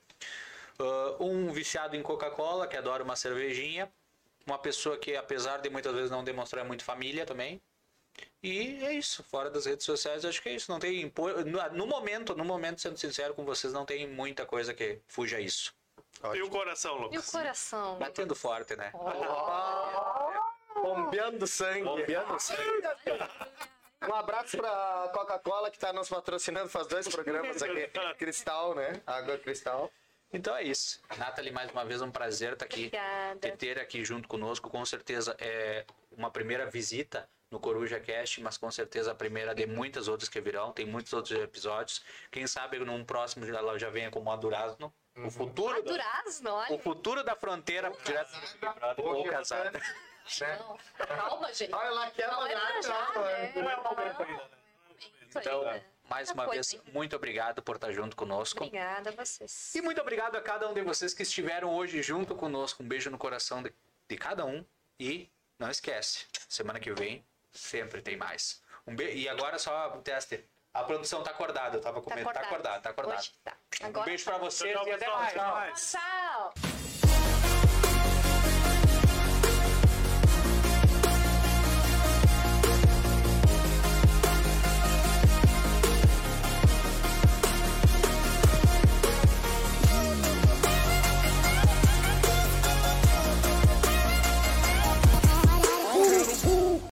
Ah, um viciado em Coca-Cola, que adora uma cervejinha, uma pessoa que apesar de muitas vezes não demonstrar muito família também, e é isso, fora das redes sociais, acho que é isso. Não tem. impo- No, no momento, no momento, sendo sincero com vocês, não tem muita coisa que fuja a isso. E o coração, E o Lucas? coração? Batendo forte, né? Bombeando sangue. Bombeando sangue. Um abraço pra Coca-Cola que tá nos patrocinando faz dois programas aqui. Cristal, né? Água Cristal. Então é isso. Nathalie, mais uma vez um prazer estar aqui. Obrigada. Te ter aqui junto conosco. Com certeza é uma primeira visita no Coruja Cast, mas com certeza a primeira de muitas outras que virão. Tem muitos outros episódios. Quem sabe num próximo ela já venha como a Durazno. O futuro, da, Durazno, o olha. futuro da fronteira direto do Big Brother, ou casada. Não, calma, gente. Olha lá que é já, né? Não é o né? Aí, Então, né? mais uma vez, ainda. muito obrigado por estar junto conosco. Obrigada a vocês. E muito obrigado a cada um de vocês que estiveram hoje junto conosco. Um beijo no coração de, de cada um. E não esquece, semana que vem sempre tem mais. Um be... E agora só um teste. A produção tá acordada, eu tava comendo. Tá acordada, tá acordada. Hoje tá. Agora Um beijo pra vocês Tchau, e até mais. Tchau. Tchau.